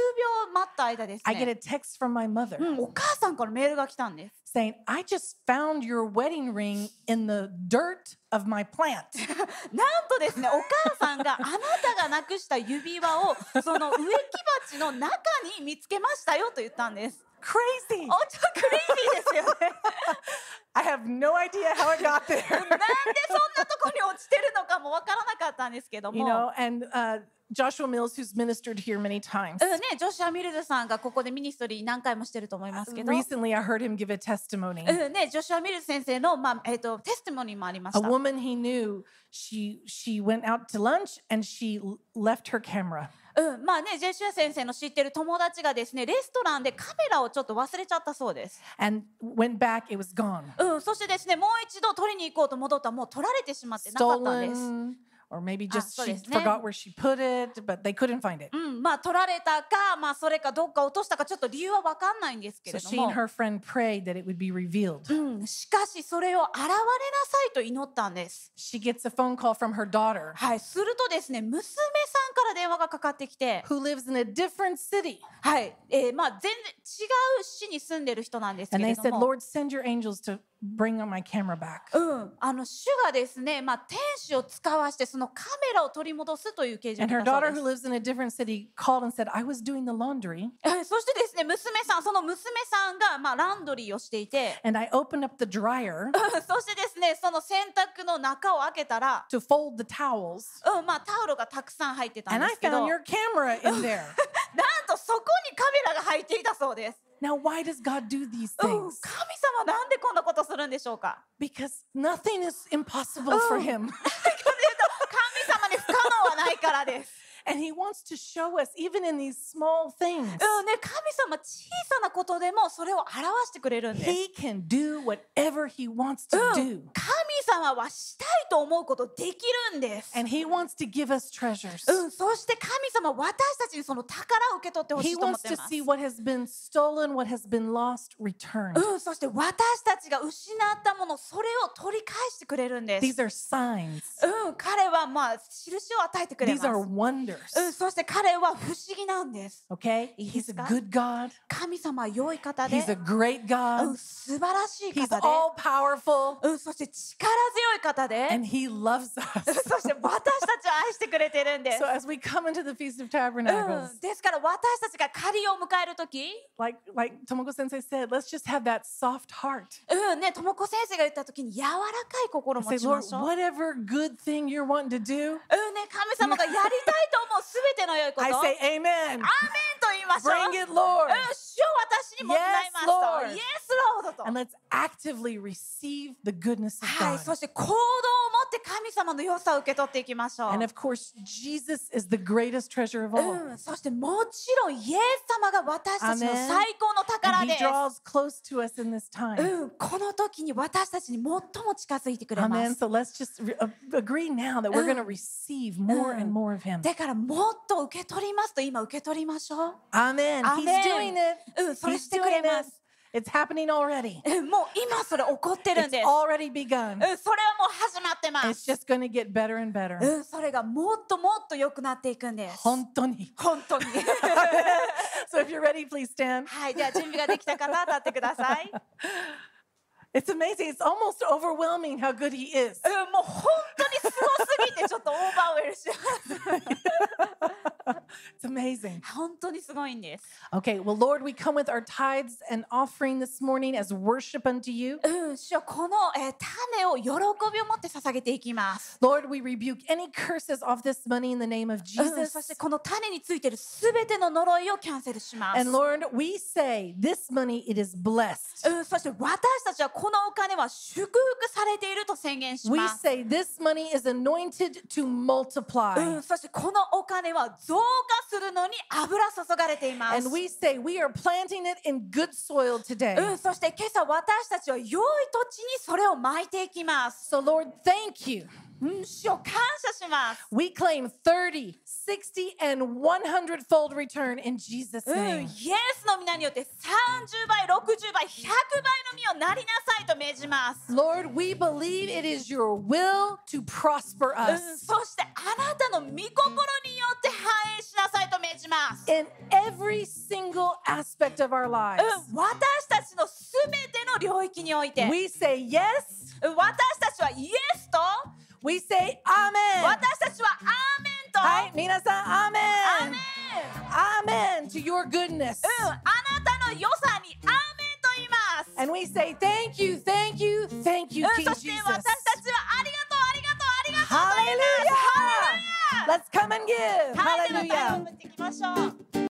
S2: 秒待った間です
S1: I get a
S2: ね。
S1: text from my mother
S2: うん、お母さんからメールが来たんです。
S1: saying, I just found your wedding ring in the dirt of my plant.
S2: なんとですね、お母さんがあなたがなくした指輪をその植木鉢の中に見つけましたよと言ったんです。
S1: Crazy.
S2: おちょっとクレイジーですよね。
S1: I have no idea how it got there.
S2: なんでそんなとこに落ちてるのかもわからなかったんですけども。
S1: you know, and uh, Joshua Mills, who's ministered here many times,
S2: うんね、ジョシュア・ミルズさんがここで ministry 何回もしてると思いますけど、
S1: recently I heard him give a testimony.
S2: うんね、ジョシュア・ミルズ先生の、まあえー、と testimony もありまし
S1: A
S2: た。
S1: woman he knew, she she went out to lunch and she left her camera.
S2: うん、まあね、ジョシュア先生の知ってる友達がですね、レストランでカメラをちょっと忘れちゃったそうです。
S1: and went back, it was gone.
S2: うん、そしてですね、もう一度取りに行こうと戻ったらもう取られてしまってなかったんです。
S1: Stolen, or maybe just
S2: so
S1: sheforgot where she put it, but they couldn't find it.
S2: うん、まあ取られたか、まあそれかどっか落としたかちょっと理由は分かんないんですけ
S1: So
S2: れど
S1: she
S2: も
S1: and。her friend prayed that it would be revealed.
S2: うん、しかしそれを現れなさいと祈ったんです。
S1: She gets a phone call from her daughter,
S2: はい、するとですね、娘さんから電話がかかってきて、
S1: who lives in a different city.
S2: はい、えーまあ全然違う市に住んでる人なんですけ
S1: And
S2: れ
S1: they
S2: ど
S1: said,
S2: も、
S1: Lord, send your angels to Bring my camera back.
S2: あの主がですね、まあ、天使を使わしてそのカメラを取り戻すという形
S1: 態
S2: で。そしてですね、娘さん、その娘さんが、まあ、ランドリーをしていて、そしてですね、その洗濯の中を開けたら、まあ、タオルがたくさん入ってたんですけど。なんとそこにカメラが入っていたそうです。
S1: Now, why does God do these
S2: うん、
S1: things?
S2: 神様なんでこんなことするんでしょうか
S1: Because nothing is impossible for
S2: Oh.
S1: him.
S2: 神様に不可能はないからです。
S1: And he wants to show us, even in these small things,
S2: うんね、神様小さなことでもそれを表してくれるんです。
S1: he can do whatever he wants to
S2: うん
S1: do.
S2: 神様はしたいと思うことできるんです。
S1: And he wants to give us treasures.
S2: うん、そして神様は私たちにその宝を受け取ってほし
S1: He
S2: いと思っ
S1: wants
S2: て
S1: to
S2: ます。
S1: see what has been stolen, what has been lost, returned.
S2: うん、そして私たちが失ったものそれを取り返してくれるんです。
S1: These are signs.
S2: うん、彼はまあ印を与えてくれ
S1: These
S2: ます。
S1: are
S2: う
S1: Wonders.
S2: ん、そして彼は不思議なんです。
S1: Okay? He's
S2: で
S1: a good God.
S2: 神様は良い方で、
S1: He's a great
S2: うん、
S1: God.
S2: 素晴らしい
S1: He's
S2: 方で、
S1: all powerful.
S2: うん、そして力強い方で、
S1: And he loves us.
S2: そして私たちを愛してくれてるんです。
S1: So as we come into the Feast of
S2: う
S1: Tabernacles,
S2: ん、ですから私たちが仮を迎えるとき、
S1: like like Tomoko Sensei said, let's just have that soft heart.
S2: うんね、ともこ先生が言ったときに柔らかい心を
S1: say,
S2: 持ちま
S1: Lord,
S2: しょう。
S1: whatever good thing you're wanting to do,
S2: うんね、神様がやりたいと思うすべての良いこと、
S1: I
S2: アーメ
S1: say
S2: ン
S1: amen.
S2: と言いましょう。
S1: Bring it, Lord.
S2: うん、主を私にもらいますと。
S1: Yes, Lord.
S2: イエスロードと。
S1: And let's actively receive the goodness of
S2: はい、
S1: God.
S2: そして行動を持って神様の良さを受け取っていきましょう。
S1: And of course, Jesus is the greatest treasure of all.
S2: うん、そしてもちろんイエス様が私たちの
S1: Amen.
S2: 最高の宝
S1: And
S2: で
S1: he
S2: す。
S1: draws close to us in this time.
S2: うん、この時に私たちに最も近づいてくれま
S1: Amen.
S2: す。
S1: So let's just re- uh, agree now that we're going to receive more and more of him.
S2: だからもっと受け取りますと今受け取りましょう。
S1: アー
S2: メ
S1: ン。アー。
S2: うん、それしてくれます。
S1: It's happening already.
S2: もう今それ起こってるんです。
S1: Already begun.
S2: それはもう始まってます。
S1: Just gonna get better and better.
S2: それがもっともっとよくなっていくんです。
S1: 本当に。
S2: 本当に。
S1: so、if you're ready, please stand.
S2: はい、じゃあ準備ができた方、立ってください。
S1: It's amazing. It's almost overwhelming how good he is.
S2: うん、もう本当にすごすぎてちょっとオーバーウェルします。
S1: It's amazing.
S2: 本当にすごいんです。
S1: Okay, well, Lord, we come with our tithes and offering this morning as worship unto you.
S2: うん、主よこの、えー種を喜びを持って捧げていきます。
S1: Lord, we rebuke any curses off this money in the name of
S2: うん、
S1: Jesus.
S2: そしてこの種についてるすべての呪いをキャンセルします。
S1: And Lord, we say this money, it is blessed.
S2: うん、そして私たちは このお金は祝福されていると宣言します。そしてこのお金は増加するのに油注がれています。そして今朝私たちは良い土地にそれを巻いていきます。
S1: So Lord, thank you.
S2: うん、主を感謝します。
S1: We claim 30, 60, and 100 fold return in Jesus'
S2: うん、イ
S1: name.
S2: エスの皆によって30倍、60倍、100倍の実をなりなさいと命じます。
S1: Lord, we believe it is your will to prosper
S2: うん、
S1: us
S2: そしてあなたの御心によって繁栄しなさいと命じます。
S1: in every single aspect of our lives.
S2: うん、私たちのすべての領域において、
S1: We say yes,
S2: うん私たちはイエスと、
S1: We say Amen.
S2: 私たちは Amen と。
S1: はい、皆さん Amen。
S2: Amen.
S1: Amen to your goodness.
S2: Mm,
S1: and we say thank you, thank you, thank you,
S2: mm,
S1: King Jesus.
S2: Hallelujah!
S1: Hallelujah. Let's come and give. Hallelujah.